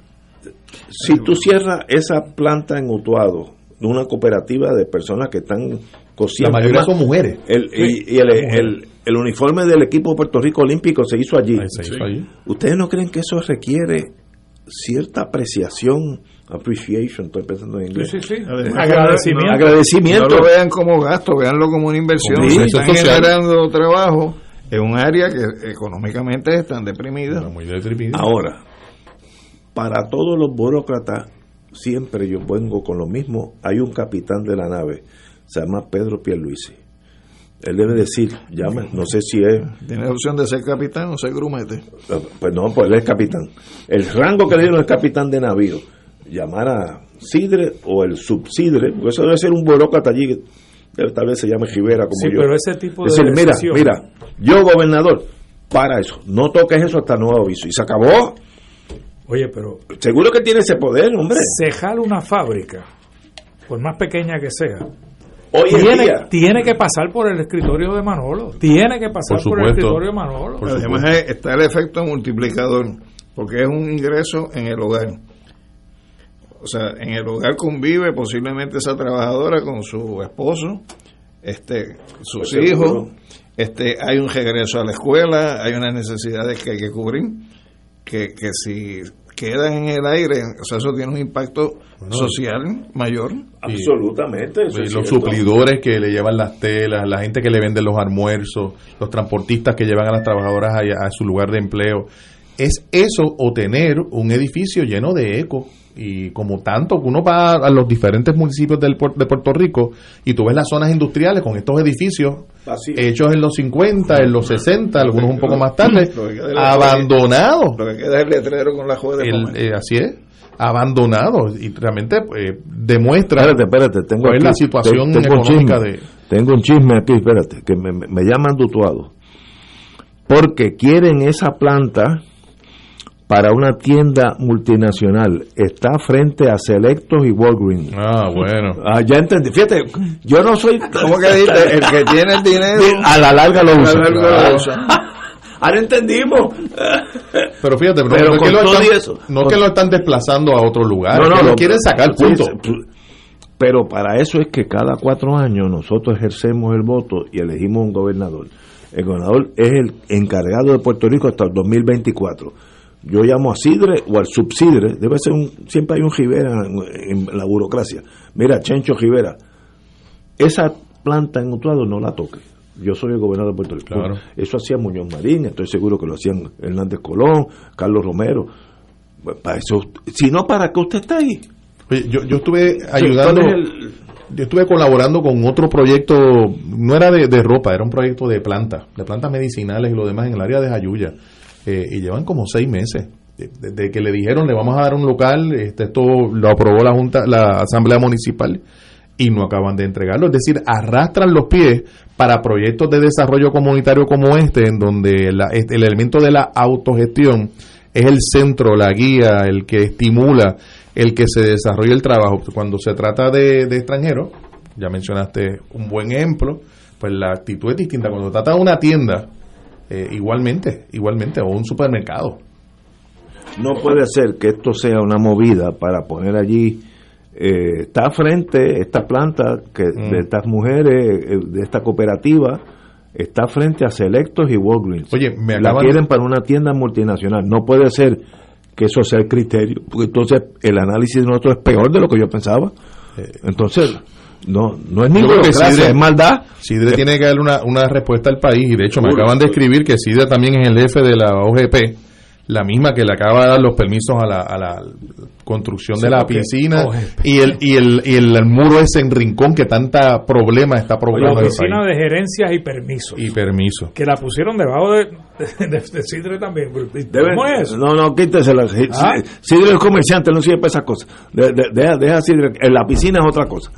si tú cierras esa planta en Utuado de una cooperativa de personas que están cosiendo La mayoría son mujeres. el- Sí, y, y el, mujeres. el- el uniforme del equipo de Puerto Rico Olímpico se hizo allí. se hizo allí. ¿Ustedes no creen que eso requiere cierta apreciación, appreciation, estoy pensando en inglés? Sí, sí, sí. Agradecimiento. Agradecimiento. No lo vean como gasto, veanlo como una inversión. Inversión están social. generando trabajo en un área que económicamente están deprimidas. Ahora, para todos los burócratas, siempre yo vengo con lo mismo. Hay un capitán de la nave, se llama Pedro Pierluisi. Él debe decir, llama, no sé si es Tiene opción de ser capitán o ser grumete. Pues no, pues él es capitán. El rango que le dieron es capitán de navío. Llamar a Sidre o el subsidre, porque eso debe ser un burócrata allí, tal vez se llame Rivera como Sí, yo. pero ese tipo de Decir, mira, mira, yo gobernador, para eso, no toques eso hasta nuevo aviso. Y se acabó. Oye, pero Seguro que tiene ese poder, hombre. se jala una fábrica, por más pequeña que sea. Hoy tiene, día. tiene que pasar por el escritorio de Manolo. Tiene que pasar por, el escritorio de Manolo. Además está el efecto multiplicador, porque es un ingreso en el hogar. O sea, en el hogar convive posiblemente esa trabajadora con su esposo, este, sus Pues hijos, seguro. este, hay un regreso a la escuela, hay unas necesidades que hay que cubrir, que, que si quedan en el aire, o sea, eso tiene un impacto social mayor. Absolutamente. eso Y es los cierto. suplidores que le llevan las telas, la gente que le vende los almuerzos, los transportistas que llevan a las trabajadoras a, a su lugar de empleo. Es eso o tener un edificio lleno de eco. Y como tanto, uno va a los diferentes municipios del, puer- de Puerto Rico y tú ves las zonas industriales con estos edificios hechos en los 50, en los 60, algunos un poco más tarde, que abandonados. Lo que queda es el letrero con la joya de El- comer. eh, así es, abandonados. Y realmente eh, demuestra Espérate, espérate, tengo cuál es la situación un económica chisme. de... Tengo un chisme aquí, espérate, que me, me- me llaman dutuado. Porque quieren esa planta para una tienda multinacional. Está frente a Selectos y Walgreens. Ah, bueno. Ah, ya entendí. Fíjate, yo no soy... ¿Cómo que dijiste? El que tiene el dinero... A la larga lo a la usa. larga lo usa. Ahora entendimos. Pero fíjate, no, Pero no que lo están, y eso. no es que lo están desplazando a otro lugar, No, es no, que lo lo- quieren sacar, punto. sí, Pero para eso es que cada cuatro años nosotros ejercemos el voto y elegimos un gobernador. El gobernador es el encargado de Puerto Rico hasta el 2024. Yo llamo a Sidre o al subsidre, debe ser un, siempre hay un Rivera en, en la burocracia. Mira, Chencho Rivera, esa planta en Utuado no la toque. Yo soy el gobernador de Puerto Rico. Claro. Eso hacía Muñoz Marín, estoy seguro que lo hacían Hernández Colón, Carlos Romero. Para eso, si no, ¿para qué usted está ahí? Oye, yo, yo estuve ayudando, ¿cuál es el- yo estuve colaborando con otro proyecto, no era de, de ropa, era un proyecto de plantas, de plantas medicinales y lo demás en el área de Jayuya. Eh, y llevan como seis meses. de- Desde que le dijeron le vamos a dar un local, este, esto lo aprobó la Junta, la Asamblea Municipal y no acaban de entregarlo. Es decir, arrastran los pies para proyectos de desarrollo comunitario como este, en donde la- este, el elemento de la autogestión es el centro, la guía, el que estimula el que se desarrolle el trabajo. Cuando se trata de, de extranjeros, ya mencionaste un buen ejemplo, pues la actitud es distinta. Cuando trata de una tienda, eh, igualmente, igualmente, o un supermercado. No puede ser que esto sea una movida para poner allí eh, está frente, esta planta que, Mm. de estas mujeres, eh, de esta cooperativa, está frente a Selectos y Walgreens. Oye, me la quieren para una tienda multinacional. No puede ser que eso sea el criterio, porque entonces el análisis de nosotros es peor de lo que yo pensaba. Entonces, no, no es ni Eh, Yo creo que burocracia, Sidre- es maldad. Sidre tiene que darle una, una respuesta al país y de hecho me acaban de escribir que Sidre también es el jefe de la OGP, la misma que le acaba de dar los permisos a la, a la construcción Sí, de la piscina y el, y, el, y el, muro ese en Rincón que tanta problema está La provocando el oficina de gerencias y permisos. Y permiso. Que la pusieron debajo de, de, de- de Sidre también. ¿Cómo es? No, no, quítesela. Si- Ah. si- Sidre es comerciante, no sirve para esas cosas. De- de- deja, deja Sidre. En la piscina es otra cosa.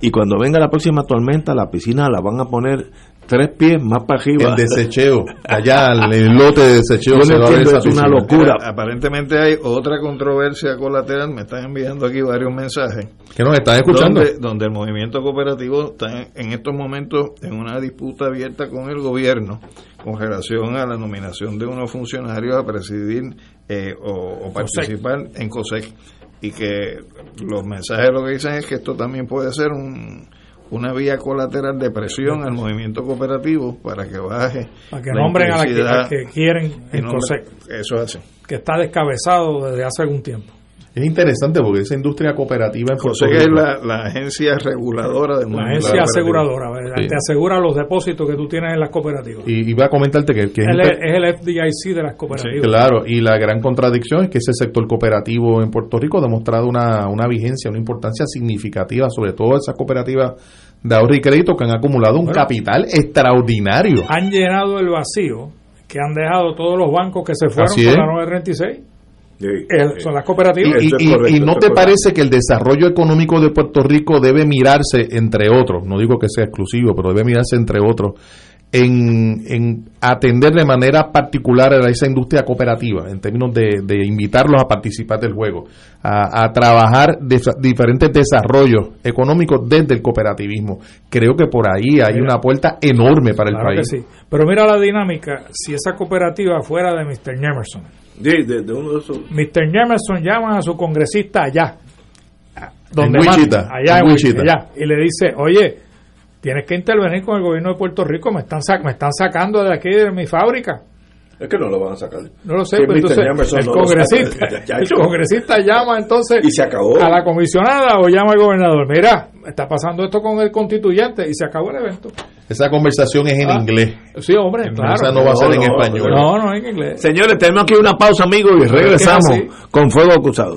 Y cuando venga la próxima tormenta, la piscina la van a poner tres pies más para arriba. El desecheo, allá el, el lote de desecheo Yo se no va a ver entiendo, esa es una locura. Aparentemente hay otra controversia colateral. Me están enviando aquí varios mensajes. Que nos están escuchando. Donde, donde el movimiento cooperativo está en, en estos momentos en una disputa abierta con el gobierno con relación a la nominación de unos funcionarios a presidir eh, o, o participar en COSEC. Y que los mensajes lo que dicen es que esto también puede ser un, una vía colateral de presión al movimiento cooperativo para que baje. Para que nombren a la que, que quieren en nombre- Eso es así. que está descabezado desde hace algún tiempo. Es interesante porque esa industria cooperativa en Puerto COSEC es Rico- la, la agencia reguladora del La agencia aseguradora ¿verdad? Sí. te asegura los depósitos que tú tienes en las cooperativas. Y iba a comentarte que, que es el FDIC de las cooperativas. Claro, y la gran contradicción es que ese sector cooperativo en Puerto Rico ha demostrado una, una vigencia, una importancia significativa, sobre todo esas cooperativas de ahorro y crédito que han acumulado un Bueno. capital extraordinario. Han llenado el vacío que han dejado todos los bancos que se fueron con la 936. Eh, son las cooperativas. Y, y- y no te parece que el desarrollo económico de Puerto Rico debe mirarse, entre otros, no digo que sea exclusivo, pero debe mirarse entre otros, en, en atender de manera particular a esa industria cooperativa, en términos de, de invitarlos a participar del juego, a, a trabajar de, diferentes desarrollos económicos desde el cooperativismo. Creo que por ahí hay Mira. una puerta enorme para el Claro que país. sí. Pero mira la dinámica, si esa cooperativa fuera de Mr. Emerson. De, de- de uno de esos. Mr. Emerson llama a su congresista allá, donde En manda, Wichita, allá en en Wichita. Wichita, allá, y le dice, oye, tienes que intervenir con el gobierno de Puerto Rico, me están, sac- me están sacando de aquí de mi fábrica. Es que no lo van a sacar. No lo sé, Sí, pero entonces Emerson el no congresista. Ya, el congresista llama entonces Y se acabó. a la comisionada o llama al gobernador. Mira, está pasando esto con el constituyente y se acabó el evento. Esa conversación es en Ah, inglés. Sí, hombre, claro. Esa no va a ser en no, español. No, no, en inglés. Señores, tenemos aquí una pausa, amigos, y regresamos con Fuego Cruzado.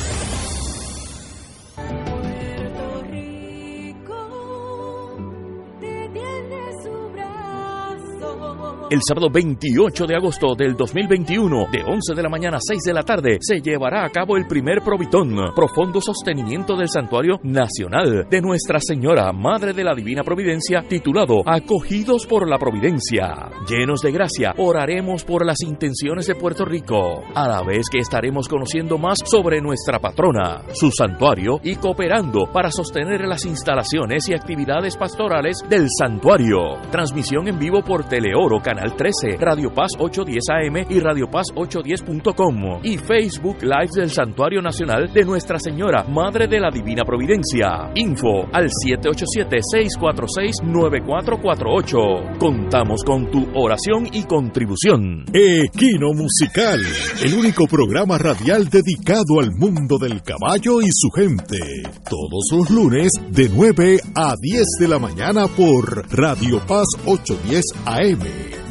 El sábado 28 de agosto del 2021, de 11 de la mañana a 6 de la tarde, se llevará a cabo el primer Provitón, profundo sostenimiento del Santuario Nacional de Nuestra Señora, Madre de la Divina Providencia, titulado Acogidos por la Providencia. Llenos de gracia, oraremos por las intenciones de Puerto Rico, a la vez que estaremos conociendo más sobre nuestra patrona, su santuario y cooperando para sostener las instalaciones y actividades pastorales del santuario. Transmisión en vivo por Teleoro, Canal 13, Radio Paz 810 AM y Radio Paz 810.com y Facebook Live del Santuario Nacional de Nuestra Señora, Madre de la Divina Providencia. Info al 787-646-9448. Contamos con tu oración y contribución. Equino Musical, el único programa radial dedicado al mundo del caballo y su gente. Todos los lunes de 9 a 10 de la mañana por Radio Paz 810 AM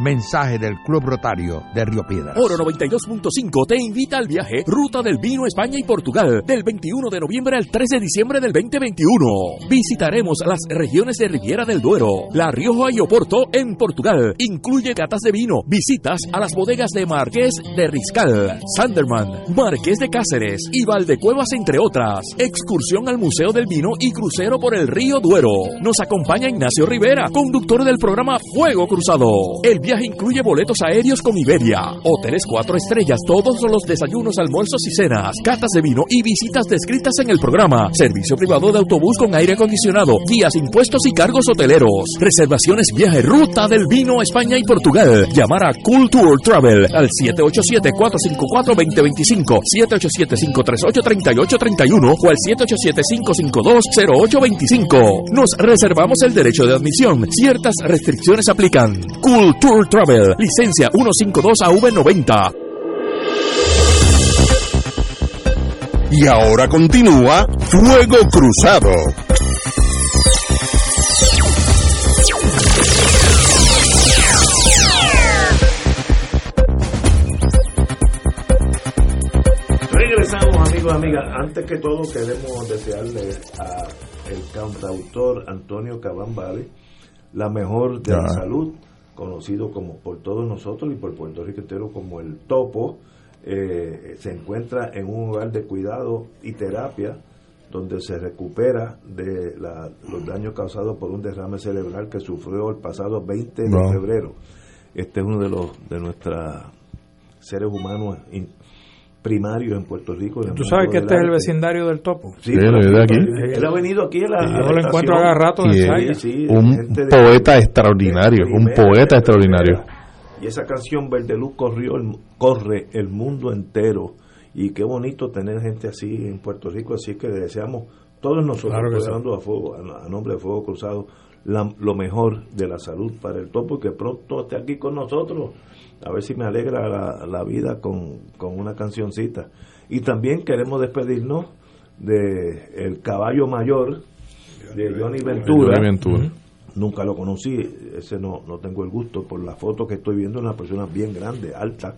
Mensaje del Club Rotario de Río Piedras. Oro 92.5 te invita al viaje Ruta del Vino España y Portugal del 21 de noviembre al 3 de diciembre del 2021. Visitaremos las regiones de Riviera del Duero, La Rioja y Oporto en Portugal. Incluye catas de vino, visitas a las bodegas de Marqués de Riscal, Sanderman, Marqués de Cáceres y Valdecuevas entre otras. Excursión al Museo del Vino y crucero por el río Duero. Nos acompaña Ignacio Rivera, conductor del programa Fuego Cruzado. El viaje incluye boletos aéreos con Iberia, hoteles cuatro estrellas, todos los desayunos, almuerzos y cenas, catas de vino y visitas descritas en el programa, servicio privado de autobús con aire acondicionado, guías, impuestos y cargos hoteleros, reservaciones, viaje, ruta del vino España y Portugal. Llamar a Culture Travel al 787-454-2025, 787-538-3831 o al 787-552-0825. Nos reservamos el derecho de admisión. Ciertas restricciones aplican. Travel, licencia 152AV90. Y ahora continúa Fuego Cruzado. Regresamos amigos amigas. Antes que todo queremos desearle a el cantautor Antonio Cabán Vale la mejor de la salud, conocido como por todos nosotros y por Puerto Rico entero como el Topo. Eh, se encuentra en un lugar de cuidado y terapia donde se recupera de la- los daños causados por un derrame cerebral que sufrió el pasado 20 de febrero. Este es uno de los de nuestros seres humanos in- primarios en Puerto Rico. en Tú sabes que este es el vecindario del Topo. Sí, Sí, pero- de aquí. Él ha venido aquí a la, Sí, yo lo encuentro a cada rato en el. Sí, un de- poeta extraordinario, un primera, poeta extraordinario. Y esa canción Verde Luz corrió el- corre el mundo entero. Y qué bonito tener gente así en Puerto Rico. Así que le deseamos todos nosotros, Claro fuego, a, a nombre de Fuego Cruzado, la- lo mejor de la salud para el topo y que pronto esté aquí con nosotros. A ver si me alegra la, la vida con, con una cancioncita. Y también queremos despedirnos de El Caballo Mayor de Johnny Ventura. Johnny Ventura. Nunca lo conocí, ese no, no tengo el gusto. Por la foto que estoy viendo, una persona bien grande, alta.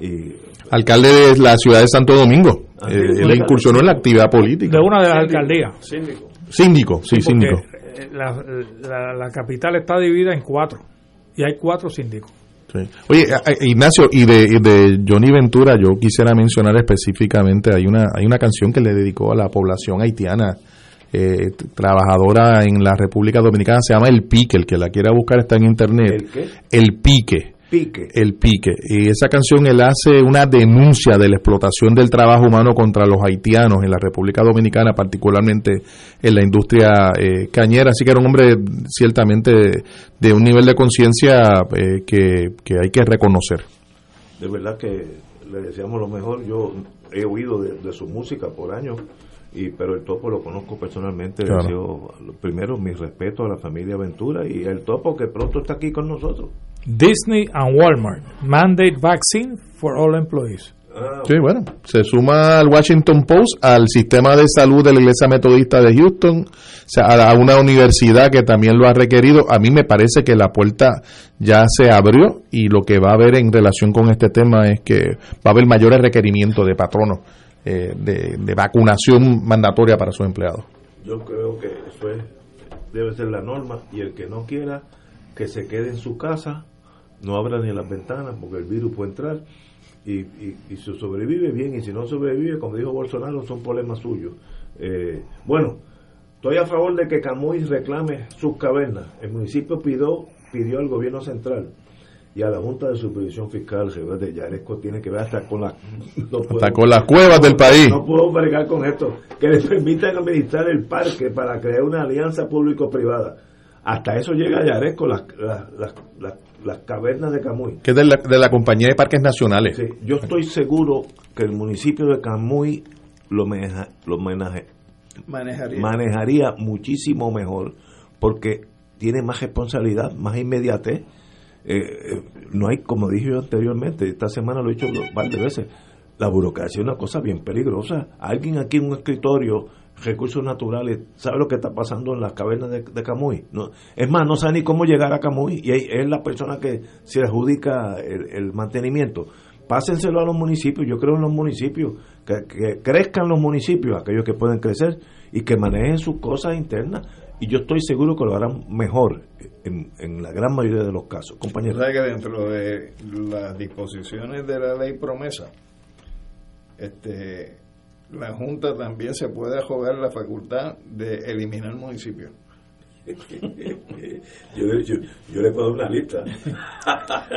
Y Alcalde de la ciudad de Santo Domingo. Ah, Eh, sí. él incursionó en la actividad política. De una de las alcaldías. Síndico. Síndico, sí, porque, síndico. eh, La, la- la capital está dividida en cuatro. Y hay cuatro síndicos. Sí. Oye, Ignacio, y de, y de Johnny Ventura, yo quisiera mencionar específicamente, hay una, hay una canción que le dedicó a la población haitiana, eh, trabajadora en la República Dominicana, se llama El Pique, el que la quiera buscar está en internet. ¿El qué? El Pique. Pique. El Pique. Y esa canción él hace una denuncia de la explotación del trabajo humano contra los haitianos en la República Dominicana, particularmente en la industria eh, cañera. Así que era un hombre ciertamente de, de un nivel de conciencia eh, que, que hay que reconocer. De verdad que le deseamos lo mejor. Yo he oído de, de su música por años, y pero el Topo lo conozco personalmente. Claro. deseo, primero, mi respeto a la familia Ventura y el Topo que pronto está aquí con nosotros. Disney and Walmart mandate vaccine for all employees. Sí, bueno, se suma al Washington Post, al sistema de salud de la Iglesia Metodista de Houston, o sea, a a una universidad que también lo ha requerido. A mí me parece que la puerta ya se abrió y lo que va a haber en relación con este tema es que va a haber mayores requerimientos de patronos eh, de, de vacunación mandatoria para sus empleados. Yo creo que eso es, debe ser la norma y el que no quiera que se quede en su casa, no abra ni las ventanas porque el virus puede entrar y, y, y si sobrevive bien y si no sobrevive, como dijo Bolsonaro, son problemas suyos. Eh, bueno, estoy a favor de que Camuy reclame sus cavernas. El municipio pidió, pidió al gobierno central y a la Junta de Supervisión Fiscal de Yaresco tiene que ver hasta con no puedo- Hasta con las cuevas del país. no puedo bregar con esto. Que les permitan administrar el parque para crear una alianza público-privada. Hasta eso llega Yaresco, las, las, las, las, las cavernas de Camuy. Que es de la, de la Compañía de Parques Nacionales. Sí, yo estoy seguro que el municipio de Camuy lo, maneja- lo maneja- Manejaría. manejaría muchísimo mejor porque tiene más responsabilidad, más inmediatez. Eh, eh, no hay, como dije yo anteriormente, esta semana lo he dicho un par de veces, la burocracia es una cosa bien peligrosa. Alguien aquí en un escritorio recursos naturales, ¿sabe lo que está pasando en las cavernas de, Camuy? No, es más, no sabe ni cómo llegar a Camuy y es la persona que se adjudica el, mantenimiento. Pásenselo a los municipios, yo creo en los municipios, que, crezcan los municipios, aquellos que pueden crecer y que manejen sus cosas internas. Y yo estoy seguro que lo harán mejor en, la gran mayoría de los casos. Compañero. que dentro de las disposiciones de la ley promesa, este la Junta también se puede jugar la facultad de eliminar municipios. yo, yo, le puedo dar una lista.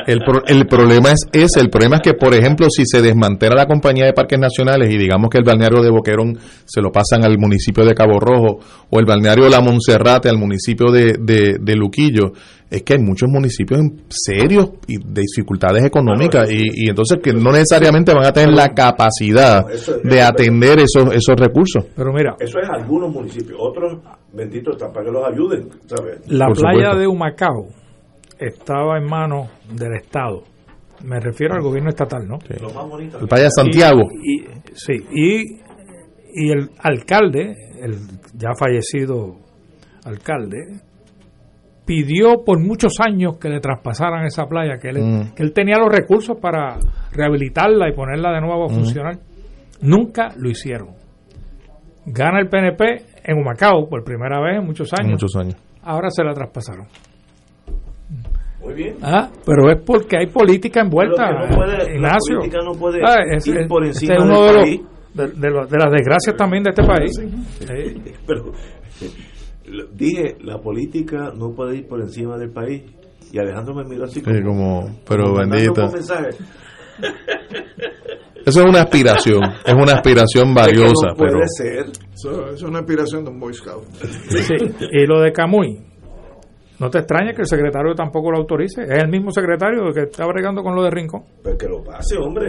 el, el problema es ese, el problema es que, por ejemplo, si se desmantela la compañía de parques nacionales y digamos que el balneario de Boquerón se lo pasan al municipio de Cabo Rojo o el balneario de La Monserrate al municipio de, de Luquillo, es que hay muchos municipios serios y de dificultades económicas y, entonces que no necesariamente van a tener la capacidad de atender esos esos recursos. Pero mira, eso es algunos municipios, otros benditos están para que los ayuden, La playa de Humacao estaba en manos del Estado. Me refiero al gobierno estatal, ¿no? Sí. el playa de Santiago. Y, sí, y, y el alcalde, el ya fallecido alcalde, pidió por muchos años que le traspasaran esa playa, que él, mm. que él tenía los recursos para rehabilitarla y ponerla de nuevo a mm. funcionar. Nunca lo hicieron. Gana el PNP en Humacao por primera vez en muchos años. muchos años. Ahora se la traspasaron. Muy bien. Ah, pero es porque hay política envuelta, no puede, Ignacio. La política no puede ah, es, ir por encima es uno de, de, las desgracias también de este país. Pero, dije, la política no puede ir por encima del país. Y Alejandro me miró así como, pero bendito. Eso es una aspiración, es una aspiración valiosa. puede pero... ser. Eso, es una aspiración de un Boy Scout. Y lo de Camuy, no te extraña que el secretario tampoco lo autorice. Es el mismo secretario que está bregando con lo de Rincón. Pues que lo pase, hombre.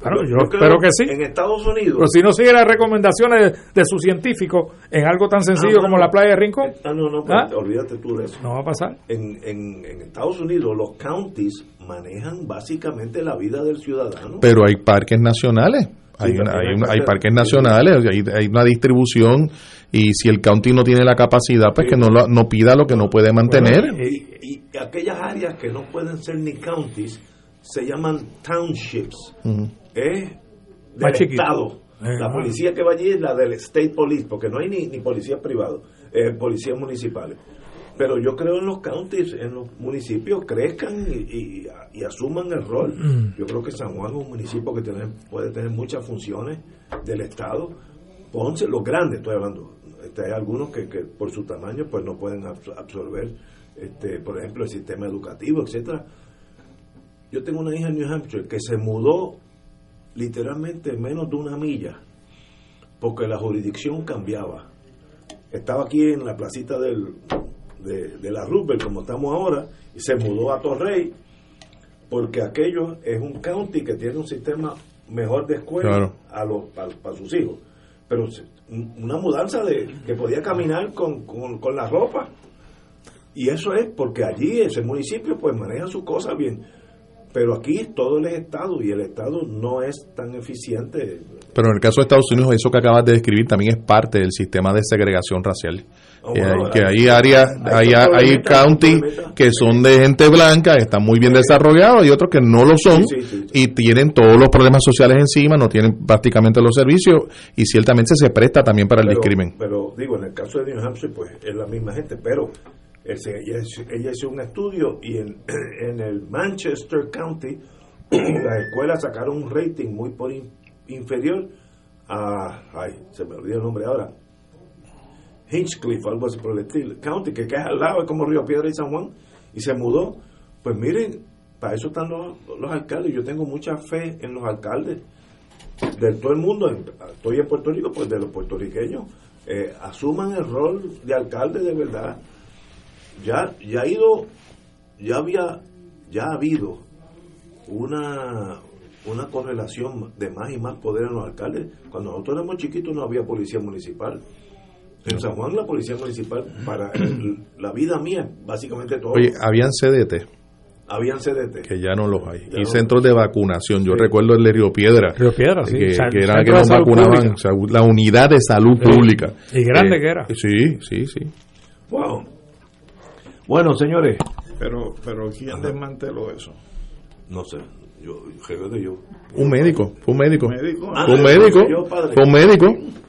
Claro, yo, espero que sí. En Estados Unidos. Pero si no sigue las recomendaciones de, su científico en algo tan sencillo ah, como la playa de Rincón. Ah, no, no, ¿Ah? olvídate tú de eso. No va a pasar. En, en, en, Estados Unidos, los counties manejan básicamente la vida del ciudadano. Pero hay parques nacionales. hay, hay, hay, parques nacionales, hay, hay, una distribución y si el county no tiene la capacidad, pues que no, no pida lo que no puede mantener. y, y, aquellas áreas que no pueden ser ni counties se llaman townships es del Estado. Eh, la policía que va allí es la del State Police, porque no hay ni, ni policías privados, eh, policías municipales. Pero yo creo en los counties, en los municipios, crezcan y, y, asuman el rol. Mm. Yo creo que San Juan es un municipio que tiene, puede tener muchas funciones del Estado. Ponce, los grandes, estoy hablando. Este, hay algunos que, que, por su tamaño pues no pueden absorber, este, por ejemplo, el sistema educativo, etcétera. Yo tengo una hija en New Hampshire que se mudó literalmente menos de una milla, porque la jurisdicción cambiaba. Estaba aquí en la placita del, de, la Rupert, como estamos ahora, y se mudó a Torrey, porque aquello es un county que tiene un sistema mejor de escuela a los para sus hijos. Pero una mudanza de que podía caminar con, con, con la ropa. Y eso es porque allí ese municipio pues maneja sus cosas bien pero aquí todo el Estado y el Estado no es tan eficiente. Pero en el caso de Estados Unidos, eso que acabas de describir también es parte del sistema de segregación racial. Oh, que, hay, áreas, hay, hay, counties que son de gente blanca, están muy bien desarrollados, y otros que no lo son, y tienen todos los problemas sociales encima, no tienen prácticamente los servicios, y ciertamente se presta también para el discrimen. Pero digo, en el caso de New Hampshire, pues es la misma gente, pero ella, hizo un estudio y en, en el Manchester County las escuelas sacaron un rating muy por inferior a, ay, se me olvidó el nombre ahora, Hinchcliffe, algo así por el estilo, County, que queda al lado, es como Río Piedra y San Juan, y se mudó. Pues miren, para eso están los, los alcaldes, yo tengo mucha fe en los alcaldes de todo el mundo, estoy en Puerto Rico, pues de los puertorriqueños, eh, asuman el rol de alcalde de verdad ya, ya ha ido, ya había, ya ha habido una, una correlación de más y más poder en los alcaldes. Cuando nosotros éramos chiquitos no había policía municipal. En San Juan la policía municipal, para la vida mía, básicamente todo. Oye, habían CDT. habían CDT. Que ya no los hay. y centros de vacunación. Yo recuerdo el de Río Piedra. Río Piedra, sí. Que, que era que nos vacunaban. la unidad de salud pública. Y grande que era. Sí, sí, sí. Wow. Bueno, señores. Pero, pero ¿quién desmanteló eso? No sé. Yo, de yo. Un médico, fue un médico. ¿Un médico? fue un médico. fue un médico.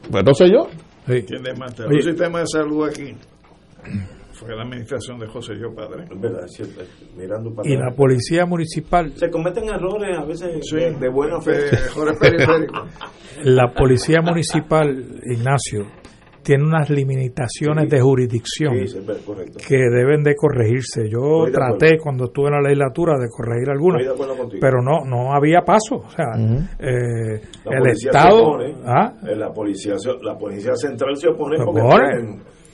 Pues no sé yo. ¿Quién desmanteló el sistema de salud aquí? Fue la administración de José Yo Padre. verdad, mirando para y la policía municipal. Se cometen errores a veces de, buena fe. la policía municipal, Ignacio, tiene unas limitaciones de jurisdicción que deben de corregirse. Yo traté cuando estuve en la legislatura de corregir algunas, pero no no había paso. O sea, eh, el Estado, ¿ah? eh, la policía la policía central se opone porque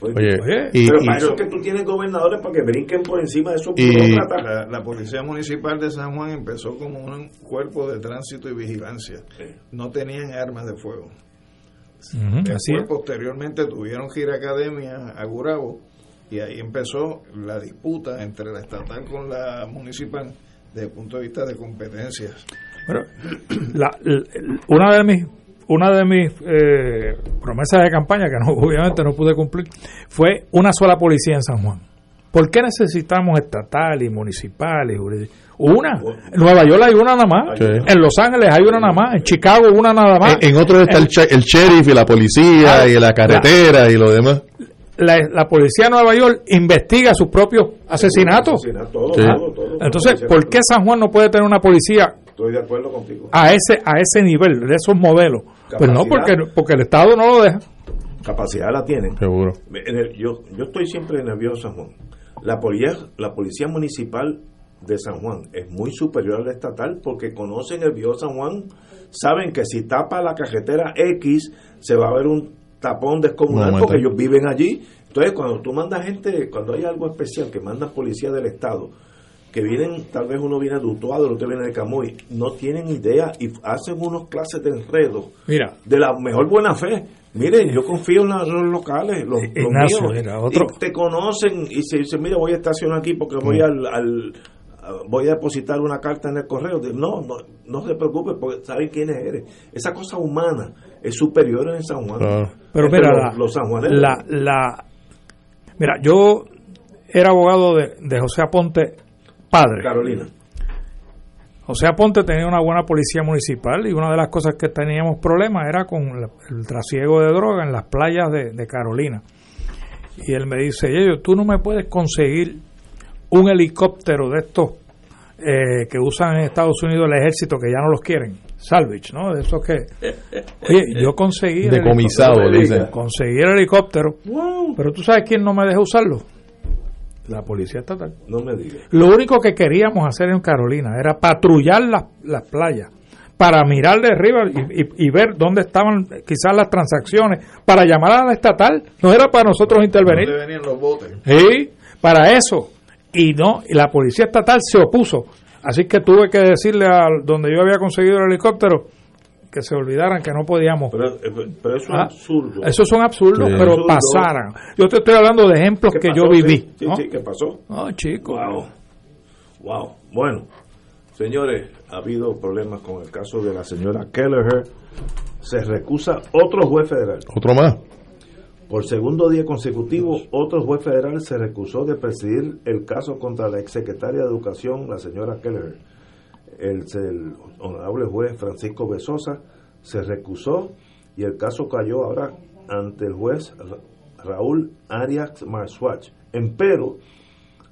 Oye, y, pero para eso es que tú tienes gobernadores para que brinquen por encima de esos y, la, la, Policía Municipal de San Juan empezó como un cuerpo de tránsito y vigilancia. No tenían armas de fuego posteriormente tuvieron que ir a academia a Gurabo y ahí empezó la disputa entre la estatal con la municipal desde el punto de vista de competencias. una de mis una de mis eh, promesas de campaña que no, obviamente no pude cumplir fue una sola policía en San Juan. ¿Por qué necesitamos estatal y municipal y una. En Nueva York hay una nada más. En Los Ángeles hay una nada más. En Chicago una nada más. En, otros está el, sheriff y la policía ah, y la carretera y lo demás. La, policía de Nueva York investiga sus propios asesinatos. Entonces, ¿por qué San Juan no puede tener una policía Estoy de acuerdo contigo. A ese, a ese nivel, de esos modelos. Pues no, porque, porque el Estado no lo deja. Capacidad la tienen. Seguro. yo, yo estoy siempre nervioso, San Juan. La policía, la policía municipal de San Juan es muy superior al estatal porque conocen el viejo San Juan, saben que si tapa la carretera X se va a ver un tapón descomunal porque ellos viven allí. Entonces, cuando tú mandas gente, cuando hay algo especial que manda policía del Estado, que vienen, tal vez uno viene de Utuado, el otro viene de Camuy, no tienen idea y hacen unos clases de enredo Mira. de la mejor buena fe. Miren, yo confío en los locales, los, míos. Y te conocen y se dicen, mira, voy a estacionar aquí porque voy mm. al voy a depositar una carta en el correo. No, no, no se preocupe porque saben quiénes eres. Esa cosa humana es superior en San Juan. Pero mira, los, la, la, mira, yo era abogado de, de José Aponte padre. Carolina. José Aponte tenía una buena policía municipal y una de las cosas que teníamos problemas era con el trasiego de droga en las playas de, de Carolina. Y él me dice, yo tú no me puedes conseguir un helicóptero de estos eh, que usan en Estados Unidos el ejército que ya no los quieren, salvage, ¿no? De esos que... Oye, yo conseguí... Decomisado, dice. Conseguí el helicóptero, pero tú sabes quién no me deja usarlo. La policía estatal. No me digas. Lo único que queríamos hacer en Carolina era patrullar las, las playas para mirar de arriba y, y, ver dónde estaban quizás las transacciones, para llamar a la estatal, no era para nosotros intervenir. ¿Dónde venían los botes? Sí, para eso y no, y la policía estatal se opuso. Así que tuve que decirle a donde yo había conseguido el helicóptero que se olvidaran que no podíamos. Pero, eh, eso es ah, absurdo. Esos son absurdos, pero pasaran. Yo te estoy hablando de ejemplos que yo viví. Sí, sí, ¿qué pasó? No, chico. Wow. Wow. Bueno, señores, ha habido problemas con el caso de la señora Kelleher. Se recusa otro juez federal. Otro más. Por segundo día consecutivo, otro juez federal se recusó de presidir el caso contra la exsecretaria de Educación, la señora Keller. El, honorable juez Francisco Besosa se recusó y el caso cayó ahora ante el juez Raúl Arias Marsuach. Empero,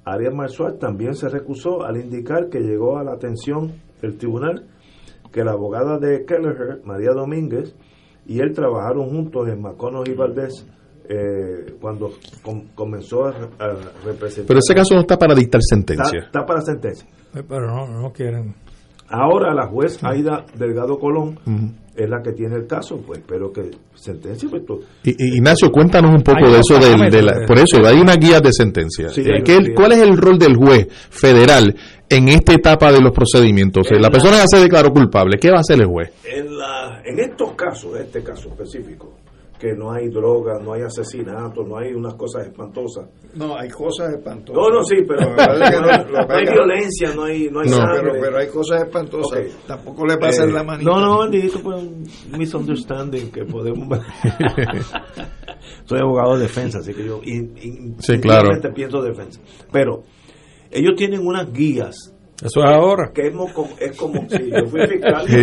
Arias Marsuach también se recusó al indicar que llegó a la atención del tribunal que la abogada de Keller, María Domínguez, y él trabajaron juntos en Maconos y Valdés eh, cuando comenzó a, representar. Pero ese caso no está para dictar sentencia. Está, para sentencia. Eh, pero no, no quieren. Ahora la juez Aida Delgado Colón es la que tiene el caso, pues espero que sentencia. Pues, y, Ignacio, cuéntanos un poco de eso. De, la, por eso, hay una guía de sentencia. Eh, ¿Cuál es el rol del juez federal en esta etapa de los procedimientos? la, persona ya se declaró culpable, ¿qué va a hacer el juez? En, la, en estos casos, este caso específico, que no hay drogas, no hay asesinatos, no hay unas cosas espantosas. No, hay cosas espantosas. No, no, sí, pero no, hay violencia, no hay, no hay sangre. Pero, hay cosas espantosas. Tampoco le pasa en la manita. No, no, bendito, pues un misunderstanding que podemos... Soy abogado de defensa, así que yo y, sí, claro. pienso defensa. Pero ellos tienen unas guías eso es ahora. Que es, como, es como si yo fui fiscal. Sí,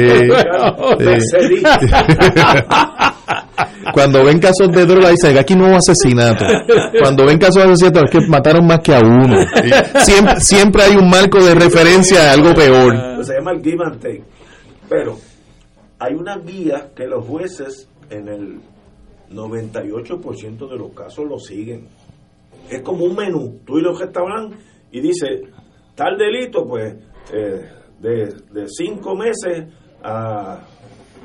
Cuando ven casos de droga, dicen aquí no hubo asesinato. Cuando ven casos de asesinato, es que mataron más que a uno. Siempre, siempre hay un marco de referencia a algo peor. Se llama el give and take. Pero hay una guía que los jueces en el 98% de los casos lo siguen. Es como un menú. Tú y los restaurantes y dice tal delito, pues eh, de, de cinco meses a,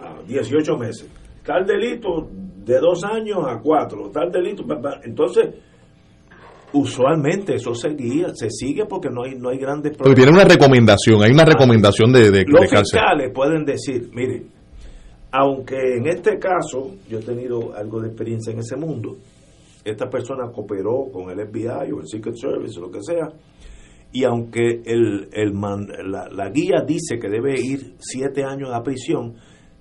a 18 meses. Tal delito de dos años a cuatro. Tal delito. Entonces, usualmente eso se guía, se sigue porque no hay no hay grandes problemas. Porque tiene una recomendación, hay una recomendación de, de, Los fiscales pueden decir, mire, aunque en este caso yo he tenido algo de experiencia en ese mundo, esta persona cooperó con el FBI o el Secret Service o lo que sea, y aunque el, el la, guía dice que debe ir siete años a prisión,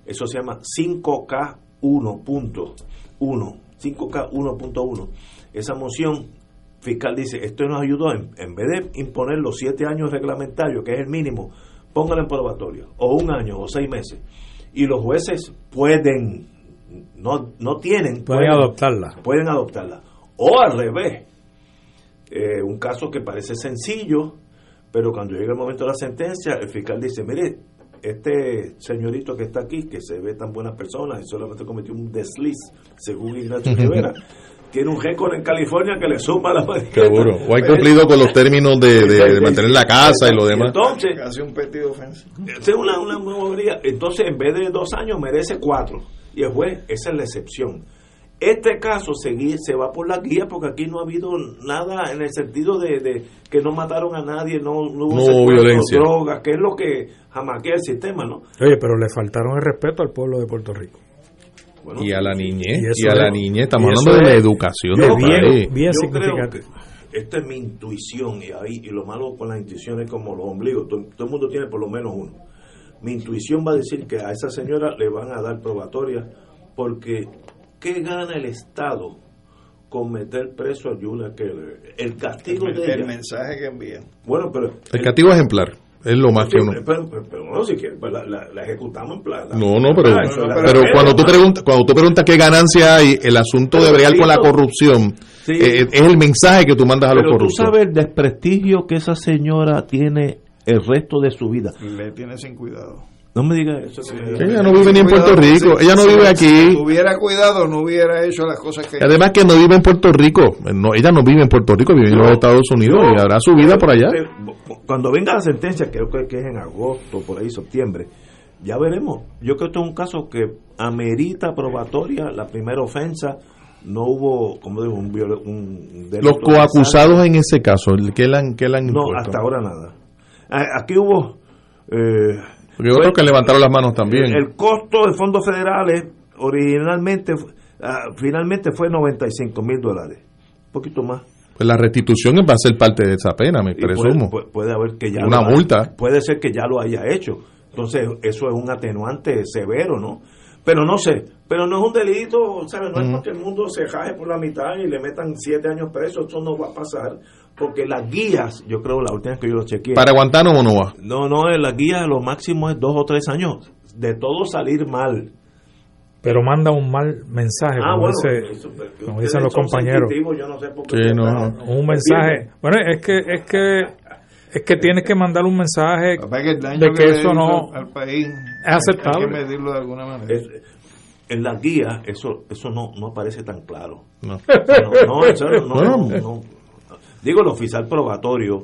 eso se llama 5K1.1, 5K1.1. Esa moción fiscal dice, esto nos ayudó, en, en, vez de imponer los siete años reglamentarios, que es el mínimo, póngalo en probatorio, o un año, o seis meses. Y los jueces pueden, no, no tienen... Pueden adoptarla. Pueden adoptarla. O al revés, eh, un caso que parece sencillo, pero cuando llega el momento de la sentencia, el fiscal dice, mire, este señorito que está aquí, que se ve tan buena persona y solamente cometió un desliz, según Ignacio Rivera, tiene un récord en California que le suma la Seguro. O ha cumplido con los términos de, mantener la casa y lo demás. Entonces, hace un petido ofensa. Es una, una, Entonces, en vez de dos años, merece cuatro. Y el juez, esa es la excepción. Este caso se, se va por la guía porque aquí no ha habido nada en el sentido de, que no mataron a nadie, no, no hubo violencia. drogas, que es lo que jamaquea el sistema, ¿no? Oye, pero le faltaron el respeto al pueblo de Puerto Rico. y a la niñez, y, a la niñez, estamos hablando de la educación. Yo, bien, bien yo creo que esta es mi intuición y ahí y lo malo con las intuiciones es como los ombligos, todo, todo el mundo tiene por lo menos uno. Mi intuición va a decir que a esa señora le van a dar probatoria porque ¿Qué gana el Estado con meter preso a Julia Keller? El castigo el, de el mensaje que envían. Bueno, pero... El castigo ejemplar. Es lo más que uno. Pero, no, si quieres, pues la, la, ejecutamos en plan. No, no, pero, pero, cuando, tú preguntas, cuando tú preguntas qué ganancia hay, el asunto de bregar con la corrupción eh, es el mensaje que tú mandas a los corruptos. Tú sabes el desprestigio que esa señora tiene el resto de su vida. Le tiene sin cuidado. No me diga eso. ella no vive ni en Puerto Rico. ella no vive aquí. Si hubiera cuidado, no hubiera hecho las cosas que. Además, que no vive en Puerto Rico. No, ella no vive en Puerto Rico, vive en los Estados Unidos y hará su vida por allá. Cuando venga la sentencia, creo que es en agosto, por ahí, septiembre, ya veremos. Yo creo que esto es un caso que amerita probatoria la primera ofensa. No hubo, como digo, un, un Los coacusados en ese caso, ¿qué le han, qué le han No, hasta ahora nada. Aquí hubo. Eh, porque otros que levantaron las manos también. El costo de fondos federales originalmente, ah, finalmente fue 95 mil dólares. Un poquito más. Pues la restitución va a ser parte de esa pena, me presumo. Puede, haber que ya. Una multa. puede ser que ya lo haya hecho. Entonces, eso es un atenuante severo, ¿no? Pero no sé, pero no es un delito, ¿sabes? No es porque el mundo se jaje por la mitad y le metan siete años preso, eso no va a pasar porque las guías, yo creo la última vez que yo lo chequeé. ¿Para Guantánamo no va? No, no, la guía lo máximo es dos o tres años. De todo salir mal. Pero manda un mal mensaje, ah, como, como dicen los compañeros. Yo no sé por qué Un mensaje. Bueno, es que es que es que tienes que mandar un mensaje de que, eso no al país es aceptable. Hay que medirlo de alguna manera. en las guías eso eso no no aparece tan claro. No, no, no, no Digo, el oficial probatorio,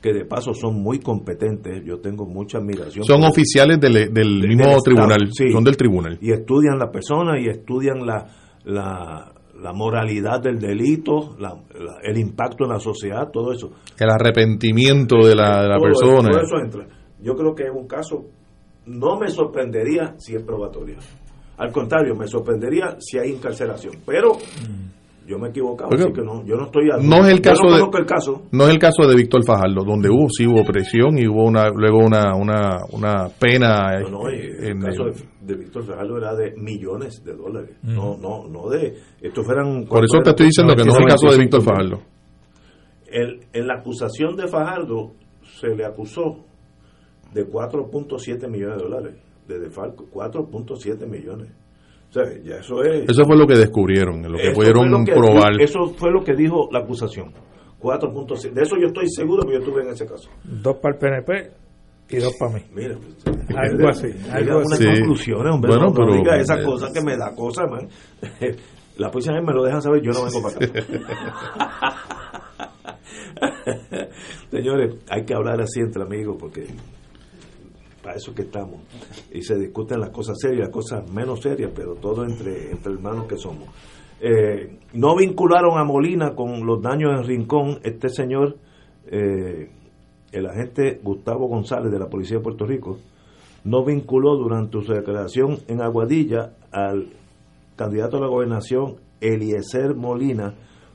que de paso son muy competentes, yo tengo mucha admiración. Son oficiales del, del mismo tribunal, son del tribunal. Y estudian la persona y estudian la, la, la moralidad del delito, la, el impacto en la sociedad, todo eso. El arrepentimiento de la, de la persona. todo eso entra. Yo creo que es un caso, no me sorprendería si es probatorio Al contrario, me sorprendería si hay encarcelación. Pero yo me he equivocado, así que no, yo no estoy... No es el caso no de conozco el caso. no es el caso de Víctor Fajardo, donde hubo sí hubo presión y hubo una luego una una, una pena No, no, el en caso de, de Víctor Fajardo era de millones de dólares. Mm. No, no, no de... Estos fueran... Por eso te estoy diciendo que no es el caso de Víctor Fajardo. El, en la acusación de Fajardo se le acusó de 4.7 millones de dólares de defalco, 4.7 millones. O sea, ya eso es... Eso fue lo que descubrieron, lo que Eso pudieron lo que- probar. Eso fue lo que dijo la acusación. 4.7. De eso yo estoy seguro que yo estuve en ese caso. Dos para el PNP y dos para mí. Mira, algo así. Algo unas así. conclusiones, hombre. Bueno, no, no pero- diga esas cosas que me da cosa, man. La policía me lo dejan saber, yo no vengo para acá. Señores, hay que hablar así entre amigos porque para eso que estamos. Y se discuten las cosas serias, las cosas menos serias, pero todo entre, hermanos que somos. Eh, no vincularon a Molina con los daños en Rincón. Este señor, eh, el agente Gustavo González de la Policía de Puerto Rico, no vinculó durante su declaración en Aguadilla al candidato a la gobernación Eliezer Molina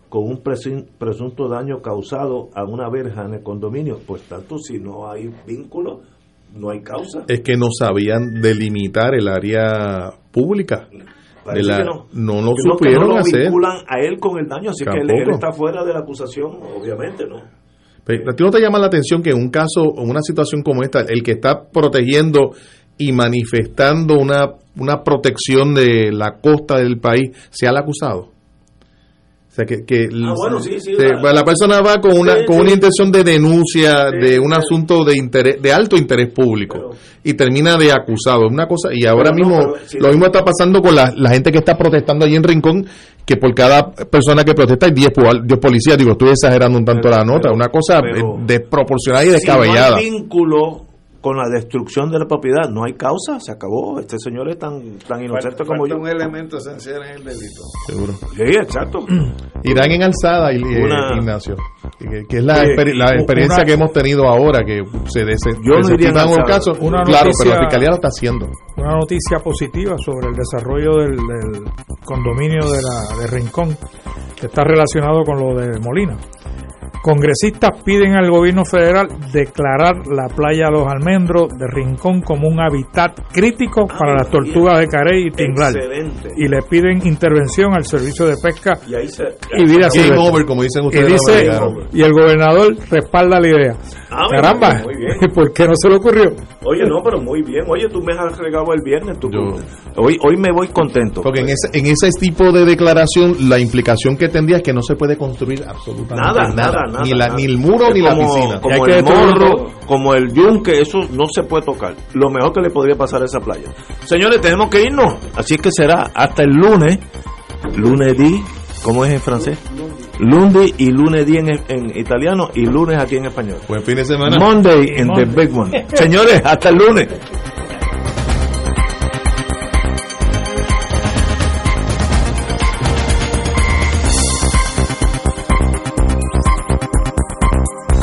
con un presunto daño causado a una verja en el condominio. Por tanto, si no hay vínculo, no hay causa. Es que no sabían delimitar el área pública. De la- no. no lo que supieron no lo hacer. vinculan a él con el daño, así que él, él está fuera de la acusación, obviamente, ¿no? Pero, ¿A ti no te llama la atención que en un caso, en una situación como esta, el que está protegiendo y manifestando una, una protección de la costa del país sea el acusado? Sea, que, que Ah, bueno, sí, sí, se- la- la, persona va con una Sí, con una intención de denuncia de un asunto de interés de alto interés público y termina de acusado. Es una cosa y ahora no, mismo pero lo mismo está pasando con la, la gente que está protestando allí en Rincón que por cada persona que protesta hay 10 pol- 10 policías. Digo estoy exagerando un tanto la nota una cosa desproporcionada y Si no descabellada. hay vínculo con la destrucción de la propiedad, no hay causa, se acabó. Este señor es tan, tan inocente como Falta yo. un elemento esencial en el delito. seguro Sí, exacto. irán en alzada y- eh, Ignacio que, que es la, Oye, exper- la una- experiencia que hemos tenido ahora que se no desestiman un alzada. caso Una claro noticia- pero la fiscalía lo está haciendo Una noticia positiva sobre el desarrollo del, del condominio de, la, de Rincón, que está relacionado con lo de Molina. Congresistas piden al gobierno federal declarar la playa Los Almendros de Rincón como un hábitat crítico para las tortugas de carey y. Excelente. Y le piden intervención al servicio de pesca Y ahí se. y vida Game silvestre. over, como dicen ustedes dice y el gobernador respalda la idea. Ah, Caramba, muy bien. ¿por qué no se le ocurrió? Oye, no, pero muy bien. Oye, tú me has regado el viernes. Tú, hoy, hoy me voy contento. Porque en ese, en ese tipo de declaración, la implicación que tendría es que no se puede construir absolutamente Nada, nada. nada, nada. ni, la, nada. ni el muro Es ni la piscina. Como el morro, como el yunque, eso no se puede tocar. Lo mejor que le podría pasar a esa playa. Señores, tenemos que irnos. Así es que será hasta el lunes. Lunes di, ¿cómo es en francés? Lundi y lunes en, en italiano y lunes aquí en español. Buen fin de semana. Monday en the big one. Señores, hasta el lunes.